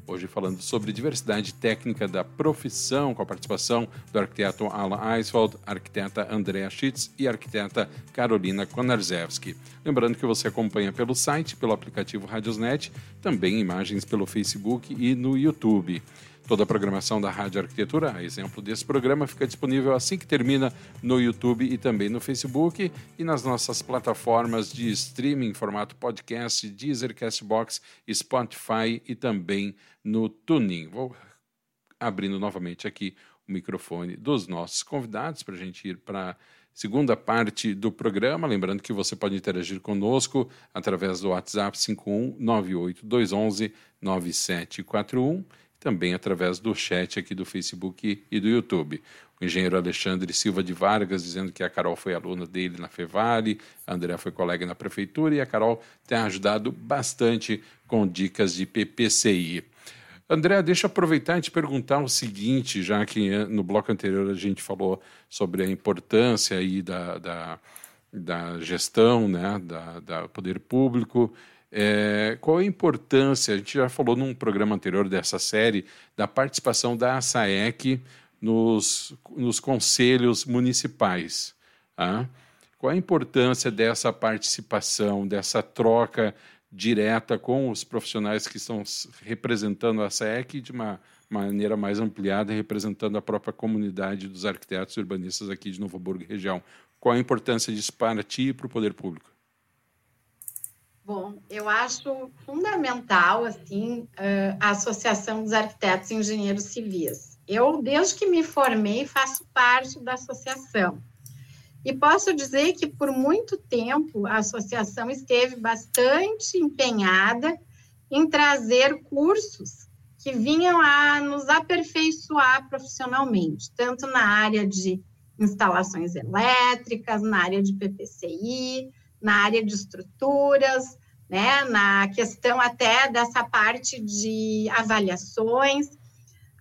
Hoje falando sobre diversidade técnica da profissão, com a participação do arquiteto Alan Eiswald, arquiteta Andrea Schitz e arquiteta Carolina Konarzewski. Lembrando que você acompanha pelo site, pelo aplicativo Radiosnet, também imagens pelo Facebook e no YouTube. Toda a programação da Rádio Arquitetura, a exemplo desse programa, fica disponível assim que termina no YouTube e também no Facebook e nas nossas plataformas de streaming, formato podcast, Deezer, Castbox, Spotify e também no Tuning. Vou abrindo novamente aqui o microfone dos nossos convidados para a gente ir para a segunda parte do programa. Lembrando que você pode interagir conosco através do WhatsApp 51982119741 também através do chat aqui do Facebook e do YouTube. O engenheiro Alexandre Silva de Vargas dizendo que a Carol foi aluna dele na Fevale, a André foi colega na prefeitura e a Carol tem ajudado bastante com dicas de PPCI. André, deixa eu aproveitar e te perguntar o seguinte, já que eh, no bloco anterior a gente falou sobre a importância aí da, da, da gestão, né, da, da poder público, é, qual a importância, a gente já falou num programa anterior dessa série, da participação da ASAEC nos, nos conselhos municipais. Tá? Qual a importância dessa participação, dessa troca direta com os profissionais que estão representando a ASAEC de uma maneira mais ampliada, representando a própria comunidade dos arquitetos e urbanistas aqui de Novo Hamburgo região? Qual a importância disso para ti e para o poder público? Bom, eu acho fundamental assim a Associação dos Arquitetos e Engenheiros Civis. Eu, desde que me formei, faço parte da associação. E posso dizer que por muito tempo a associação esteve bastante empenhada em trazer cursos que vinham a nos aperfeiçoar profissionalmente, tanto na área de instalações elétricas, na área de PPCI, na área de estruturas, né, na questão até dessa parte de avaliações.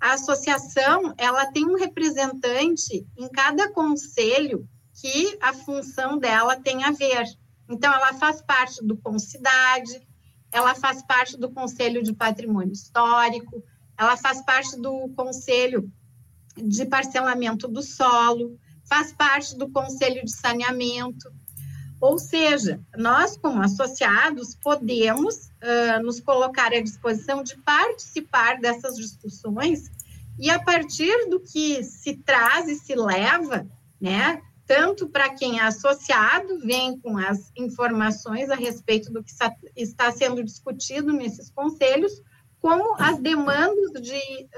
A associação, ela tem um representante em cada conselho que a função dela tem a ver. Então, ela faz parte do Concidade, ela faz parte do Conselho de Patrimônio Histórico, ela faz parte do Conselho de Parcelamento do Solo, faz parte do Conselho de Saneamento. Ou seja, nós, como associados, podemos uh, nos colocar à disposição de participar dessas discussões e, a partir do que se traz e se leva, né, tanto para quem é associado, vem com as informações a respeito do que está sendo discutido nesses conselhos, como as demandas de,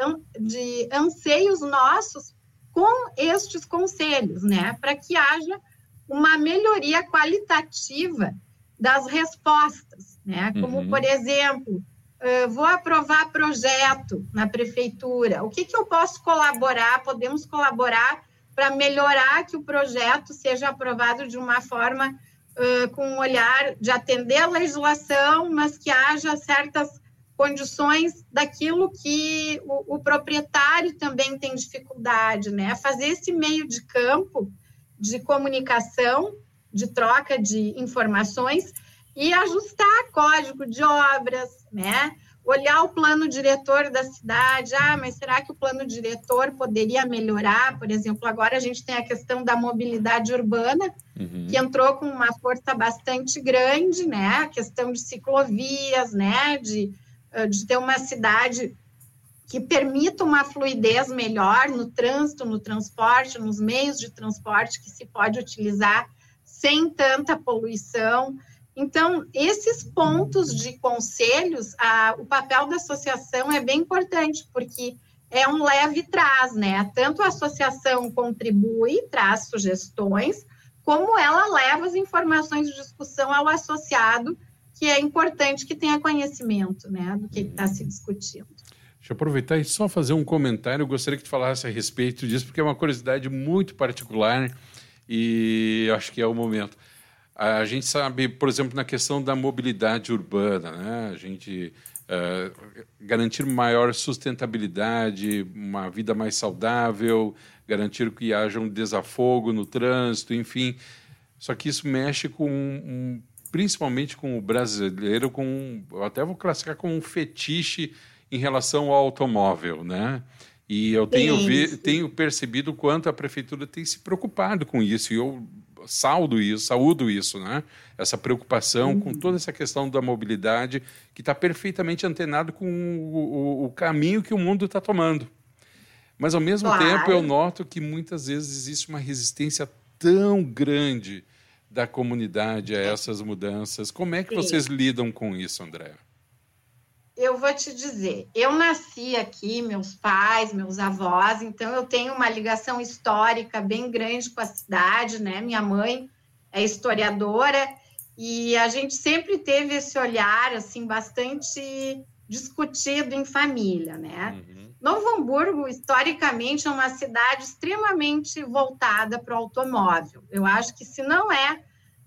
de anseios nossos com estes conselhos, né, para que haja uma melhoria qualitativa das respostas, né? Como, uhum. por exemplo, uh, vou aprovar projeto na prefeitura, o que, que eu posso colaborar? Podemos colaborar para melhorar que o projeto seja aprovado de uma forma uh, com um olhar de atender a legislação, mas que haja certas condições daquilo que o, o proprietário também tem dificuldade, né? Fazer esse meio de campo de comunicação, de troca de informações e ajustar código de obras, né? Olhar o plano diretor da cidade, ah, mas será que o plano diretor poderia melhorar? Por exemplo, agora a gente tem a questão da mobilidade urbana, uhum. que entrou com uma força bastante grande, né? A questão de ciclovias, né? De, de ter uma cidade que permita uma fluidez melhor no trânsito, no transporte, nos meios de transporte que se pode utilizar sem tanta poluição. Então, esses pontos de conselhos, a, o papel da associação é bem importante, porque é um leve traz, né? Tanto a associação contribui, traz sugestões, como ela leva as informações de discussão ao associado, que é importante que tenha conhecimento, né, do que está se discutindo. Deixa eu aproveitar e só fazer um comentário. Eu gostaria que tu falasse a respeito disso, porque é uma curiosidade muito particular e acho que é o momento. A gente sabe, por exemplo, na questão da mobilidade urbana, né? a gente uh, garantir maior sustentabilidade, uma vida mais saudável, garantir que haja um desafogo no trânsito, enfim. Só que isso mexe com um, principalmente com o brasileiro, com até vou classificar como um fetiche em relação ao automóvel, né? E eu tenho, vi, tenho percebido quanto a prefeitura tem se preocupado com isso. E eu saldo isso, saúdo isso, né? Essa preocupação uhum. com toda essa questão da mobilidade que está perfeitamente antenado com o, o, o, caminho que o mundo está tomando. Mas ao mesmo claro. tempo eu noto que muitas vezes existe uma resistência tão grande da comunidade a essas mudanças. Como é que Sim. vocês lidam com isso, André? Eu vou te dizer, eu nasci aqui, meus pais, meus avós, então eu tenho uma ligação histórica bem grande com a cidade, né? Minha mãe é historiadora e a gente sempre teve esse olhar assim bastante discutido em família, né? Uhum. Novo Hamburgo, historicamente, é uma cidade extremamente voltada para o automóvel. Eu acho que, se não é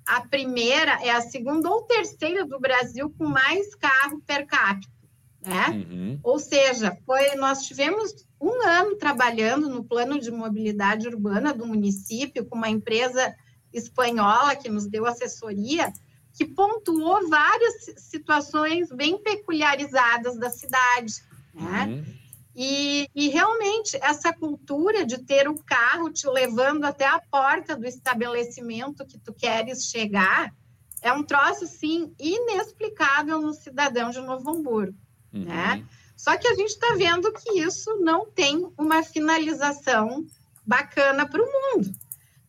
a primeira, é a segunda ou terceira do Brasil com mais carro per capita né? Uhum. Ou seja, foi, nós tivemos um ano trabalhando no plano de mobilidade urbana do município com uma empresa espanhola que nos deu assessoria, que pontuou várias situações bem peculiarizadas da cidade, né? Uhum. E, e, realmente essa cultura de ter o carro te levando até a porta do estabelecimento que tu queres chegar é um troço, sim, inexplicável no cidadão de Novo Hamburgo. Uhum. Né? Só que a gente está vendo que isso não tem uma finalização bacana para o mundo.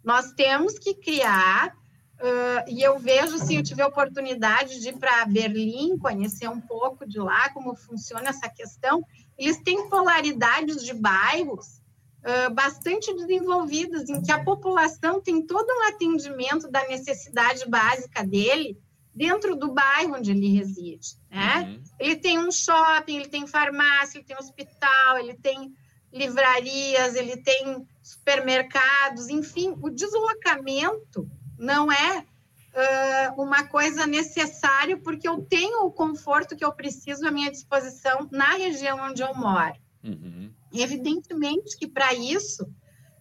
Nós temos que criar, uh, e eu vejo, assim, eu tive a oportunidade de ir para Berlim, conhecer um pouco de lá, como funciona essa questão. Eles têm polaridades de bairros uh, bastante desenvolvidas, em que a população tem todo um atendimento da necessidade básica dele, dentro do bairro onde ele reside, né? Uhum. Ele tem um shopping, ele tem farmácia, ele tem hospital, ele tem livrarias, ele tem supermercados, enfim, o deslocamento não é uh, uma coisa necessária porque eu tenho o conforto que eu preciso à minha disposição na região onde eu moro. Uhum. Evidentemente que para isso,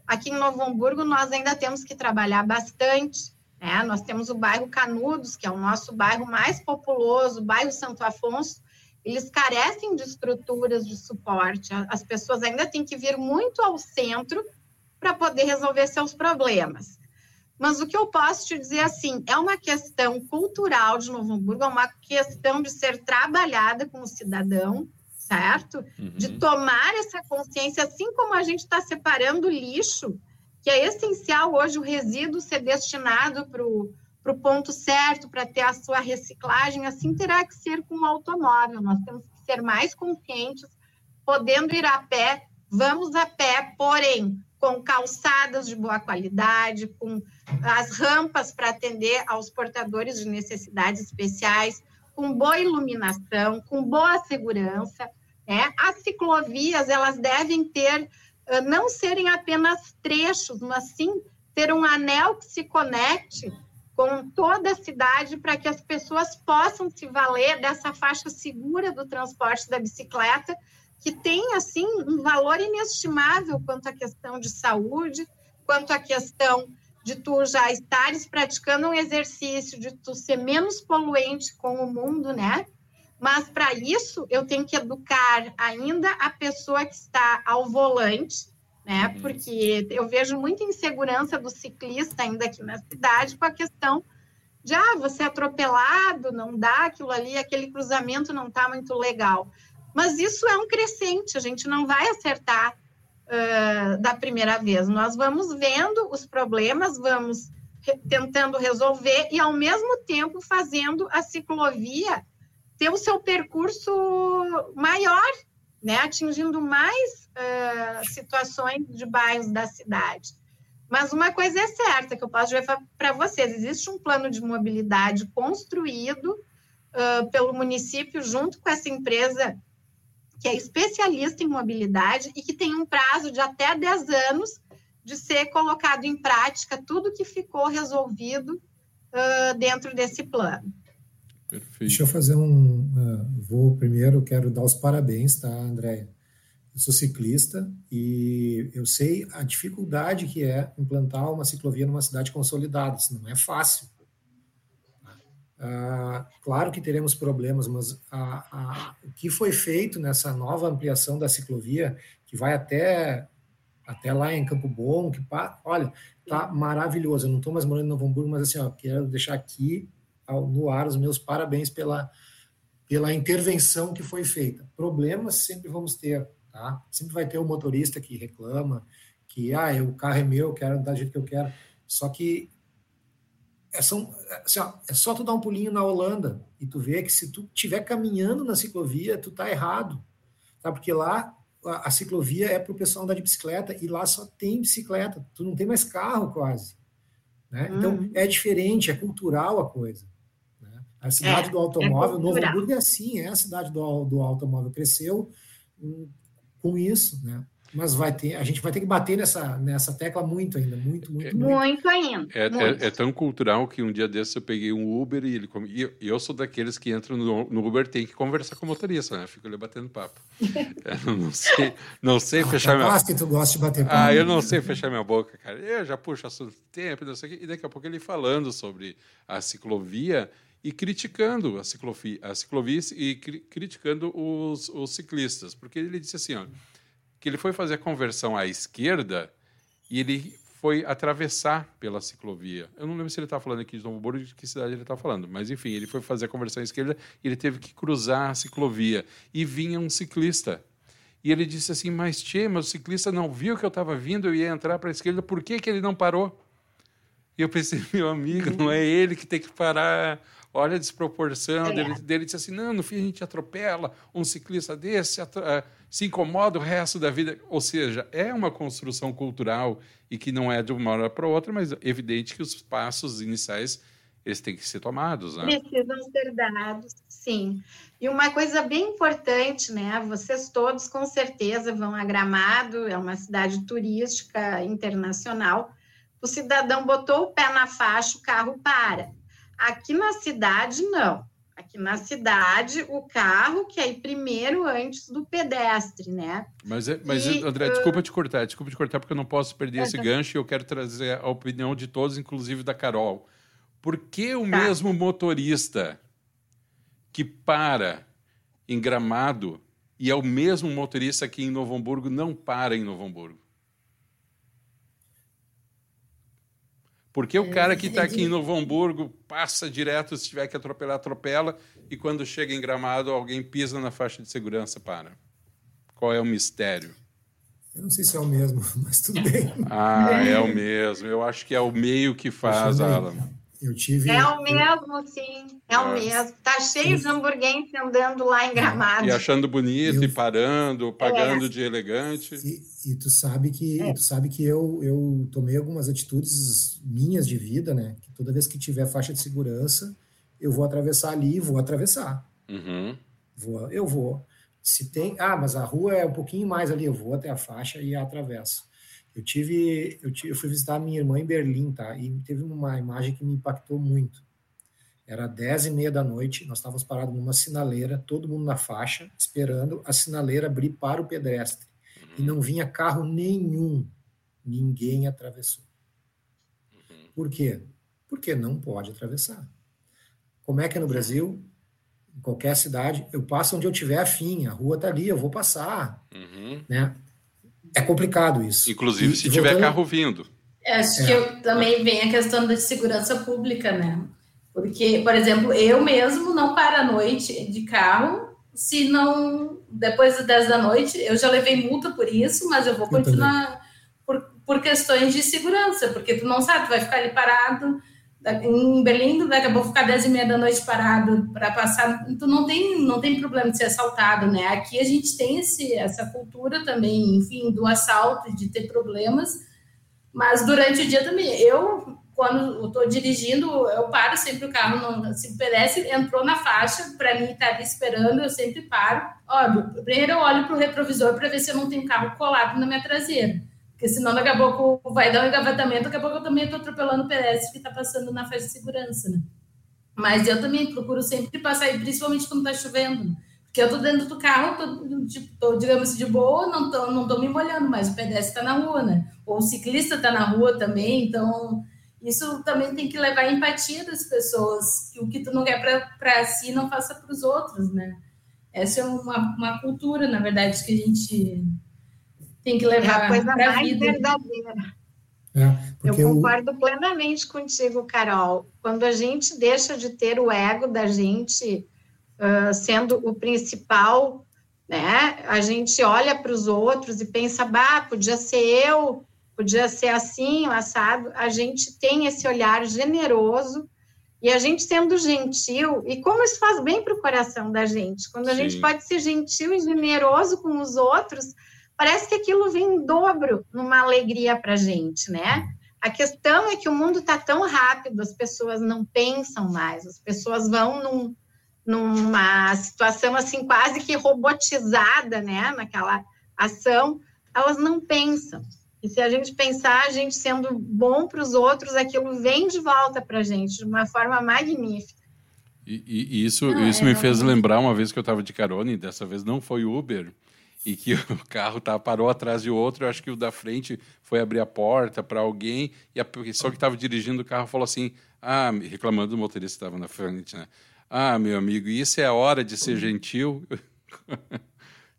aqui em Novo Hamburgo, nós ainda temos que trabalhar bastante né? Nós temos o bairro Canudos, que é o nosso bairro mais populoso, o bairro Santo Afonso. Eles carecem de estruturas de suporte. As pessoas ainda têm que vir muito ao centro para poder resolver seus problemas. Mas o que eu posso te dizer assim, é uma questão cultural de Novo Hamburgo, é uma questão de ser trabalhada como cidadão, certo? Uhum. De tomar essa consciência, assim como a gente está separando lixo que é essencial hoje o resíduo ser destinado para o ponto certo, para ter a sua reciclagem, assim terá que ser com o automóvel. Nós temos que ser mais conscientes, podendo ir a pé, vamos a pé, porém, com calçadas de boa qualidade, com as rampas para atender aos portadores de necessidades especiais, com boa iluminação, com boa segurança. Né? As ciclovias, elas devem ter não serem apenas trechos, mas sim ter um anel que se conecte com toda a cidade para que as pessoas possam se valer dessa faixa segura do transporte da bicicleta, que tem assim um valor inestimável quanto à questão de saúde, quanto à questão de tu já estares praticando um exercício, de tu ser menos poluente com o mundo, né? Mas para isso eu tenho que educar ainda a pessoa que está ao volante, né? Uhum. Porque eu vejo muita insegurança do ciclista ainda aqui na cidade com a questão de ah, você é atropelado, não dá aquilo ali, aquele cruzamento não está muito legal. Mas isso é um crescente, a gente não vai acertar uh, da primeira vez. Nós vamos vendo os problemas, vamos re tentando resolver e, ao mesmo tempo, fazendo a ciclovia ter o seu percurso maior, né, atingindo mais uh, situações de bairros da cidade. Mas uma coisa é certa que eu posso dizer para vocês: existe um plano de mobilidade construído uh, pelo município junto com essa empresa que é especialista em mobilidade e que tem um prazo de até 10 anos de ser colocado em prática tudo que ficou resolvido uh, dentro desse plano. Perfeito. Deixa eu fazer um. Uh, vou primeiro, quero dar os parabéns, tá, Andréia? Eu sou ciclista e eu sei a dificuldade que é implantar uma ciclovia numa cidade consolidada. Isso não é fácil. Uh, claro que teremos problemas, mas a, a, o que foi feito nessa nova ampliação da ciclovia, que vai até, até lá em Campo Bom, que olha, tá maravilhoso. Eu não estou mais morando em Novo Hamburgo, mas assim, ó, quero deixar aqui no ar os meus parabéns pela, pela intervenção que foi feita. Problemas sempre vamos ter, tá? Sempre vai ter o motorista que reclama, que ah, o carro é meu, quero andar do jeito que eu quero. Só que é, são, assim, ó, é só tu dar um pulinho na Holanda e tu vê que se tu estiver caminhando na ciclovia, tu tá errado. Tá? Porque lá a, a ciclovia é para o pessoal andar de bicicleta e lá só tem bicicleta, tu não tem mais carro quase. Né? Então uhum. é diferente, é cultural a coisa. A cidade é, do automóvel, é Novo Hamburgo é assim, é a cidade do, do automóvel, cresceu hum, com isso, né? mas vai ter, a gente vai ter que bater nessa, nessa tecla muito ainda, muito, muito, muito. Muito ainda. É, muito. É, é, tão cultural que um dia desses eu peguei um Uber e ele e eu, eu sou daqueles que entram no, no, Uber tem que conversar com o motorista, né? Fico ali batendo papo. eu não sei, não sei ah, fechar minha boca. que tu gosta de bater papo. Ah, eu não sei fechar minha boca, cara. Eu já puxo assunto tempo, não sei o quê, e daqui a pouco ele falando sobre a ciclovia e criticando a ciclovia, a ciclovia e cri, criticando os, os ciclistas, porque ele disse assim, ó, que ele foi fazer a conversão à esquerda e ele foi atravessar pela ciclovia. Eu não lembro se ele estava falando aqui de Novo Hamburgo, de que cidade ele estava falando, mas enfim, ele foi fazer a conversão à esquerda e ele teve que cruzar a ciclovia e vinha um ciclista. E ele disse assim: Mas, Tchê, mas o ciclista não viu que eu estava vindo, eu ia entrar para a esquerda, por que, que ele não parou? E eu pensei: Meu amigo, não é ele que tem que parar olha a desproporção é. dele, dele disse assim, não, no fim a gente atropela um ciclista desse, eh, se incomoda o resto da vida. Ou seja, é uma construção cultural e que não é de uma hora para outra, mas é evidente que os passos iniciais eles têm que ser tomados, né? Precisam ser dados, sim. E uma coisa bem importante, né? Vocês todos com certeza vão a Gramado, é uma cidade turística internacional. O cidadão botou o pé na faixa, o carro para. Aqui na cidade, não. Aqui na cidade, o carro que é primeiro antes do pedestre, né? Mas, é, mas e, André, uh... desculpa te cortar, desculpa te cortar, porque eu não posso perder esse gancho e eu quero trazer a opinião de todos, inclusive da Carol. Por que o tá. mesmo motorista que para em Gramado e é o mesmo motorista que em Novo Hamburgo não para em Novo Hamburgo? Porque o cara que está aqui em Novo Hamburgo passa direto, se tiver que atropelar, atropela, e quando chega em Gramado, alguém pisa na faixa de segurança para. Qual é o mistério? Eu não sei se é o mesmo, mas tudo bem. Ah, é o mesmo. Eu acho que é o meio que faz, Alan. Eu tive. É o mesmo, sim. É o mesmo. Tá cheio de hamburguenses andando lá em Gramado. E achando bonito, eu... e parando, pagando é. de elegante. E, e, tu sabe que, é. tu sabe que eu, eu tomei algumas atitudes minhas de vida, né? Que toda vez que tiver faixa de segurança, eu vou atravessar ali, vou atravessar. Uhum. Vou, eu vou. Se tem. Ah, mas a rua é um pouquinho mais ali, eu vou até a faixa e atravesso. Eu tive, eu tive, eu fui visitar a minha irmã em Berlim, tá? E teve uma imagem que me impactou muito. Era dez e meia da noite, nós estávamos parados numa sinaleira, todo mundo na faixa, esperando a sinaleira abrir para o pedestre. E não vinha carro nenhum. Ninguém atravessou. Por quê? Porque não pode atravessar. Como é que é no Brasil? Em qualquer cidade, eu passo onde eu tiver afim, a rua está ali, eu vou passar. Uhum. Né? É complicado isso. Inclusive, e, se tiver carro vindo. É, acho é. que eu, também vem a questão da segurança pública, né? Porque, por exemplo, eu mesmo não paro à noite de carro se não. Depois das 10 da noite, eu já levei multa por isso, mas eu vou continuar por, por questões de segurança, porque tu não sabe, tu vai ficar ali parado em Berlim, daqui a pouco ficar 10 e meia da noite parado para passar, então não tem, não tem problema de ser assaltado, né? Aqui a gente tem esse, essa cultura também, enfim, do assalto, de ter problemas, mas durante o dia também, eu, quando estou dirigindo, eu paro sempre o carro, não, se o entrou na faixa, para mim estar tá ali esperando, eu sempre paro. Ó, primeiro eu olho para o retrovisor para ver se eu não tenho carro colado na minha traseira porque senão daqui a pouco vai dar um engavetamento, daqui a pouco eu também estou atropelando o pedestre que está passando na faixa de segurança, né? Mas eu também procuro sempre passar, principalmente quando está chovendo. Porque eu estou dentro do carro, tô, tipo, digamos de boa, não estou não tô me molhando, mas o pedestre está na rua, né? Ou o ciclista está na rua também, então isso também tem que levar a empatia das pessoas, que o que tu não quer para si, não faça para os outros, né? Essa é uma, uma cultura, na verdade, que a gente tem que levar é a coisa mais vida. verdadeira. É, eu concordo plenamente contigo, Carol. Quando a gente deixa de ter o ego da gente uh, sendo o principal, né? A gente olha para os outros e pensa, bah, podia ser eu, podia ser assim, assado. A gente tem esse olhar generoso e a gente sendo gentil, e como isso faz bem para o coração da gente, quando a Sim. gente pode ser gentil e generoso com os outros, parece que aquilo vem em dobro numa alegria para a gente, né? A questão é que o mundo está tão rápido, as pessoas não pensam mais, as pessoas vão num, numa situação assim quase que robotizada, né? Naquela ação, elas não pensam. E se a gente pensar, a gente sendo bom para os outros, aquilo vem de volta para a gente de uma forma magnífica. E, e isso, isso é me fez lembrar uma vez que eu estava de carona, e dessa vez não foi Uber, e que o carro tá, parou atrás de outro. Eu acho que o da frente foi abrir a porta para alguém, e a pessoa que estava dirigindo o carro falou assim: ah, reclamando do motorista que estava na frente, né? Ah, meu amigo, isso é a hora de ser gentil.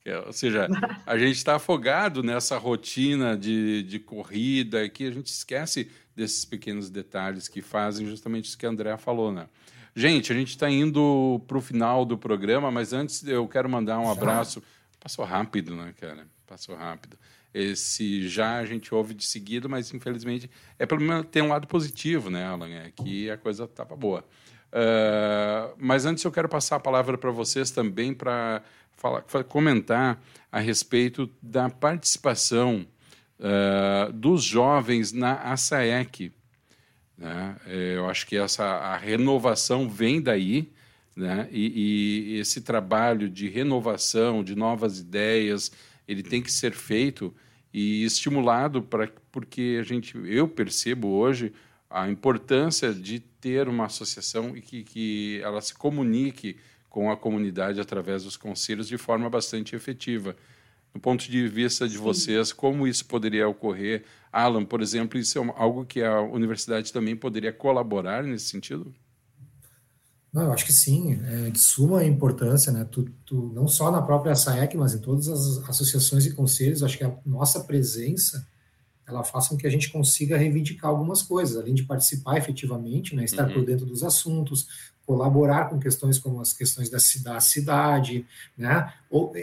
É, ou seja, a gente está afogado nessa rotina de, de corrida que a gente esquece desses pequenos detalhes que fazem justamente isso que a Andrea falou, né? Gente, a gente está indo para o final do programa, mas antes eu quero mandar um abraço. Passou rápido, né, cara? Passou rápido. Esse já a gente ouve de seguida, mas infelizmente é pelo menos tem um lado positivo, né, Alan? É que a coisa estava boa. Uh, mas antes eu quero passar a palavra para vocês também para comentar a respeito da participação uh, dos jovens na ASAEC. Né? É, eu acho que essa a renovação vem daí, né? E, e, esse trabalho de renovação, de novas ideias, ele tem que ser feito e estimulado para porque a gente, eu percebo hoje a importância de ter uma associação e que, que ela se comunique com a comunidade através dos conselhos de forma bastante efetiva. Do ponto de vista de Sim. vocês, como isso poderia ocorrer? Alan, por exemplo, isso é algo que a universidade também poderia colaborar nesse sentido? Não, eu acho que sim, é de suma importância, né? Tu, tu, não só na própria SAEC, mas em todas as associações e conselhos, acho que a nossa presença ela faça com que a gente consiga reivindicar algumas coisas, além de participar efetivamente, né, estar uhum. por dentro dos assuntos, colaborar com questões como as questões da, da cidade, né? Ou,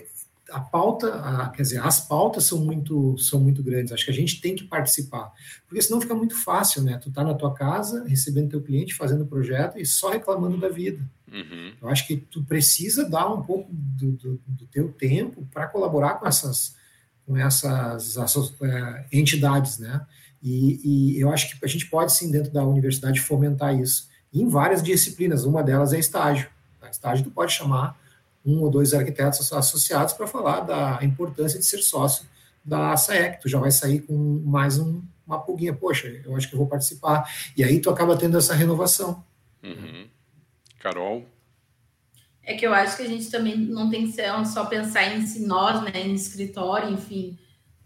a pauta, a, quer dizer, as pautas são muito, são muito grandes. Acho que a gente tem que participar, porque senão fica muito fácil, né? Tu tá na tua casa, recebendo teu cliente, fazendo o projeto e só reclamando da vida. Uhum. Eu acho que tu precisa dar um pouco do, do, do teu tempo para colaborar com essas, com essas, essas é, entidades, né? E, e eu acho que a gente pode sim dentro da universidade fomentar isso em várias disciplinas. Uma delas é estágio. Tá? Estágio tu pode chamar um ou dois arquitetos associados para falar da importância de ser sócio da SAEC. Tu já vai sair com mais um, uma pulguinha. Poxa, eu acho que eu vou participar. E aí tu acaba tendo essa renovação. Uhum. Carol? É que eu acho que a gente também não tem que ser só pensar em si, nós, né, em escritório, enfim,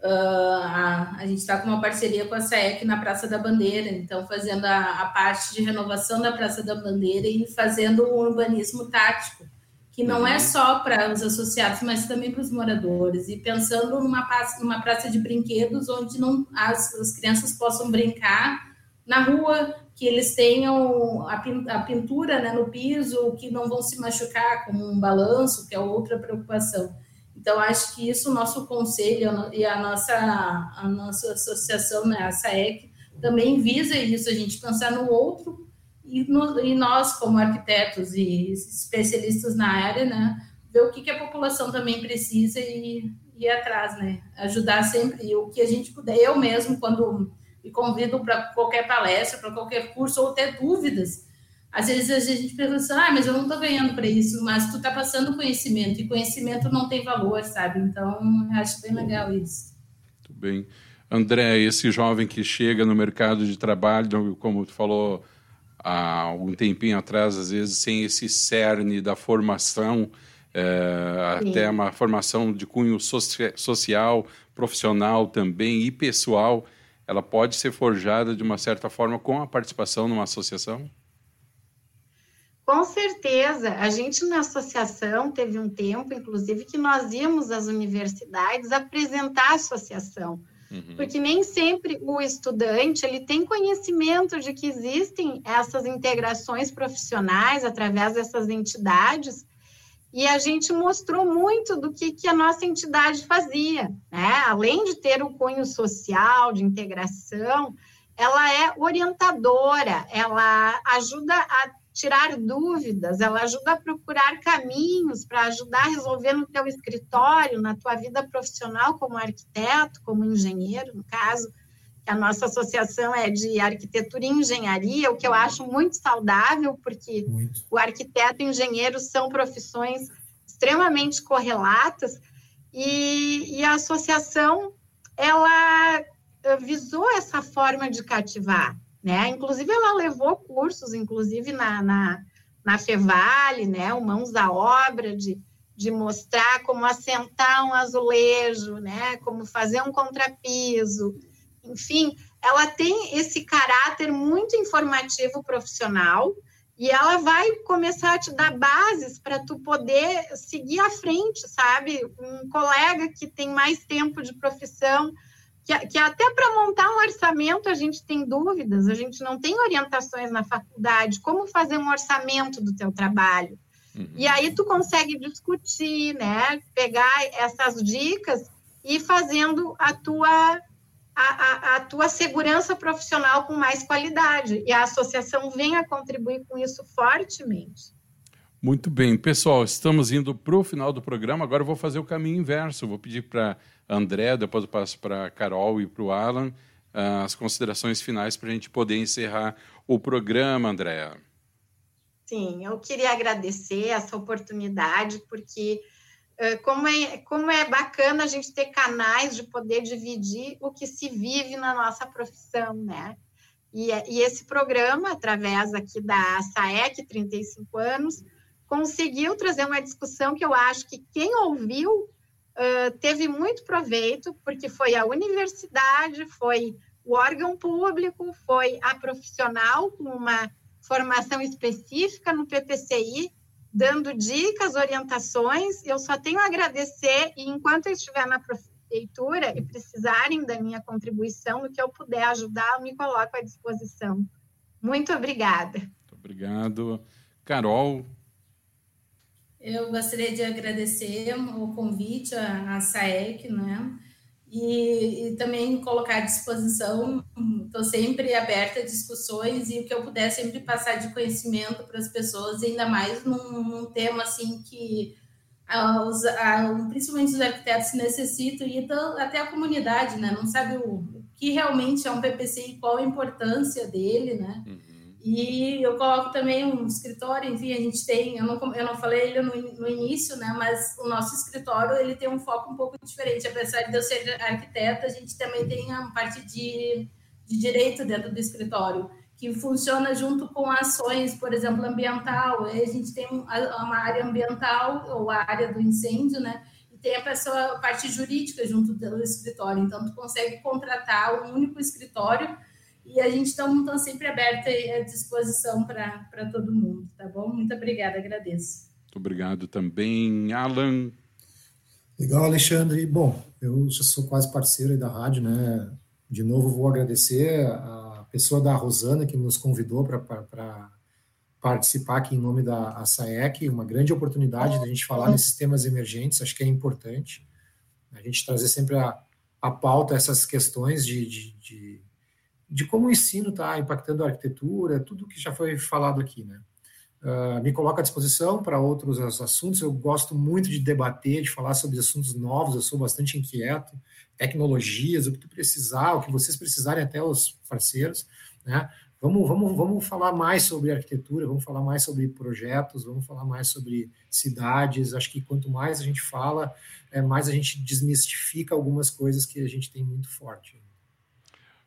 Uh, a, a, gente está com uma parceria com a SAEC na Praça da Bandeira, então fazendo a, a, parte de renovação da Praça da Bandeira e fazendo um urbanismo tático, que não é uhum. só para os associados, mas também para os moradores, e pensando numa, numa praça de brinquedos onde não, as, as crianças possam brincar na rua, que eles tenham a, a pintura né, no piso, que não vão se machucar com um balanço, que é outra preocupação. Então, acho que isso, o nosso conselho e a nossa, a nossa associação, né, a SAEC, também visa isso, a gente pensar no outro e, no, e nós, como arquitetos e especialistas na área, né, ver o que, que a população também precisa e ir atrás, né, ajudar sempre, e o que a gente puder. Eu mesmo, quando me convido para qualquer palestra, para qualquer curso, ou ter dúvidas, às vezes a gente pensa assim, ah, mas eu não estou ganhando para isso, mas tu está passando conhecimento, e conhecimento não tem valor, sabe? Então, acho bem legal isso. Muito bem. André, esse jovem que chega no mercado de trabalho, como tu falou há algum tempinho atrás, às vezes sem esse cerne da formação, é, até uma formação de cunho social, profissional também e pessoal, ela pode ser forjada de uma certa forma com a participação numa associação? Com certeza, a gente na associação teve um tempo, inclusive, que nós íamos às universidades apresentar a associação, Uhum. Porque nem sempre o estudante ele tem conhecimento de que existem essas integrações profissionais através dessas entidades e a gente mostrou muito do que, que a nossa entidade fazia, né? Além de ter o cunho social, de integração, ela é orientadora, ela ajuda a tirar dúvidas, ela ajuda a procurar caminhos para ajudar a resolver no teu escritório, na tua vida profissional como arquiteto, como engenheiro, no caso, que a nossa associação é de arquitetura e engenharia, o que eu acho muito saudável, porque muito. o arquiteto e o engenheiro são profissões extremamente correlatas, e, e a associação, ela eh, visou essa forma de cativar, né? Inclusive, ela levou cursos, inclusive na, na, na Fevale, né? O Mãos da Obra, de, de mostrar como assentar um azulejo, né? Como fazer um contrapiso, enfim, ela tem esse caráter muito informativo profissional e ela vai começar a te dar bases para tu poder seguir à frente, sabe? Um colega que tem mais tempo de profissão, que, que até para montar um orçamento a gente tem dúvidas, a gente não tem orientações na faculdade, como fazer um orçamento do teu trabalho. Uhum. E aí tu consegue discutir, né? Pegar essas dicas e fazendo a tua a, a, a, tua segurança profissional com mais qualidade. E a associação vem a contribuir com isso fortemente. Muito bem, pessoal, estamos indo para o final do programa. Agora eu vou fazer o caminho inverso. vou pedir para André, depois eu passo para a Carol e para o Alan uh, as considerações finais para a gente poder encerrar o programa, André. Sim, eu queria agradecer essa oportunidade, porque como é, como é bacana a gente ter canais de poder dividir o que se vive na nossa profissão, né? E, e esse programa, através aqui da SAEC, 35 anos, conseguiu trazer uma discussão que eu acho que quem ouviu uh, teve muito proveito, porque foi a universidade, foi o órgão público, foi a profissional com uma formação específica no PPCI, dando dicas, orientações. Eu só tenho a agradecer e enquanto eu estiver na prefeitura e precisarem da minha contribuição, no que eu puder ajudar, eu me coloco à disposição. Muito obrigada. Muito obrigado. Carol. Eu gostaria de agradecer o convite à, SAEC, né? e, e, também colocar à disposição, estou sempre aberta a discussões e o que eu puder sempre passar de conhecimento para as pessoas, ainda mais num, num tema assim que ah, os, ah, principalmente os arquitetos necessitam e então, até a comunidade, né, não sabe o, o, que realmente é um PPC e qual a importância dele, né, uhum. E eu coloco também um escritório, enfim, a gente tem, eu não, eu não falei ele no, no início, né, mas o nosso escritório, ele tem um foco um pouco diferente, apesar de eu ser arquiteta, a gente também tem a parte de, de direito dentro do escritório, que funciona junto com ações, por exemplo, ambiental, a gente tem uma área ambiental, ou a área do incêndio, né, e tem a pessoa, a parte jurídica junto do escritório, então tu consegue contratar um único escritório e a gente está tá sempre aberta à disposição para todo mundo, tá bom? Muito obrigada, agradeço. Muito obrigado também, Alan. Legal, Alexandre. Bom, eu já sou quase parceiro da rádio, né? De novo, vou agradecer a pessoa da Rosana que nos convidou para participar aqui em nome da SAEC, uma grande oportunidade da gente falar nesses temas emergentes, acho que é importante a gente trazer sempre a, a pauta essas questões de, de, de de como o ensino está impactando a arquitetura, tudo que já foi falado aqui, né? Uh, me coloco à disposição para outros assuntos. Eu gosto muito de debater, de falar sobre assuntos novos. Eu sou bastante inquieto, tecnologias, o que tu precisar, o que vocês precisarem, até os parceiros, né? Vamos, vamos, vamos falar mais sobre arquitetura, vamos falar mais sobre projetos, vamos falar mais sobre cidades. Acho que quanto mais a gente fala, é, mais a gente desmistifica algumas coisas que a gente tem muito forte.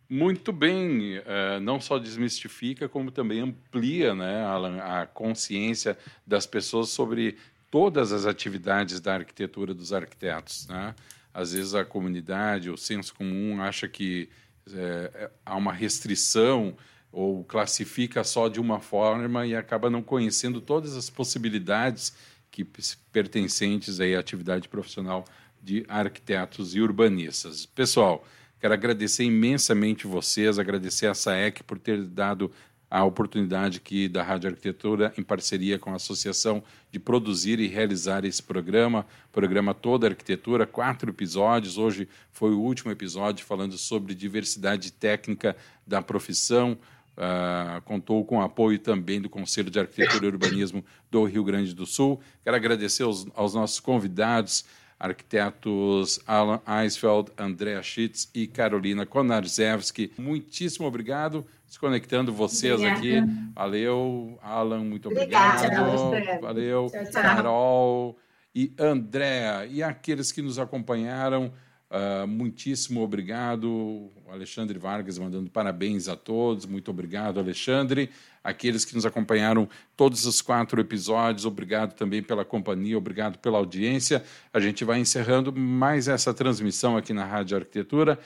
Muito bem, uh, não só desmistifica, como também amplia né, Alan, a consciência das pessoas sobre todas as atividades da arquitetura dos arquitetos. Né? Às vezes a comunidade, o senso comum, acha que é, há uma restrição ou classifica só de uma forma e acaba não conhecendo todas as possibilidades que pertencentes aí à atividade profissional de arquitetos e urbanistas. Pessoal, Quero agradecer imensamente vocês, agradecer a SAEC por ter dado a oportunidade que da Rádio Arquitetura, em parceria com a associação, de produzir e realizar esse programa, programa Toda Arquitetura, quatro episódios. Hoje foi o último episódio falando sobre diversidade técnica da profissão. Uh, contou com o apoio também do Conselho de Arquitetura e Urbanismo do Rio Grande do Sul. Quero agradecer aos, aos nossos convidados, arquitetos Alan Eisfeld, Andrea Schitz e Carolina Konarzewski. Muitíssimo obrigado. Desconectando vocês Obrigada. aqui. Valeu, Alan, muito obrigado. Obrigada, Valeu, tchau, tchau. Carol e Andréa. E aqueles que nos acompanharam, uh, muitíssimo obrigado. Alexandre Vargas mandando parabéns a todos. Muito obrigado, Alexandre aqueles que nos acompanharam todos os quatro episódios. Obrigado também pela companhia, obrigado pela audiência. A gente vai encerrando mais essa transmissão aqui na Rádio Arquitetura.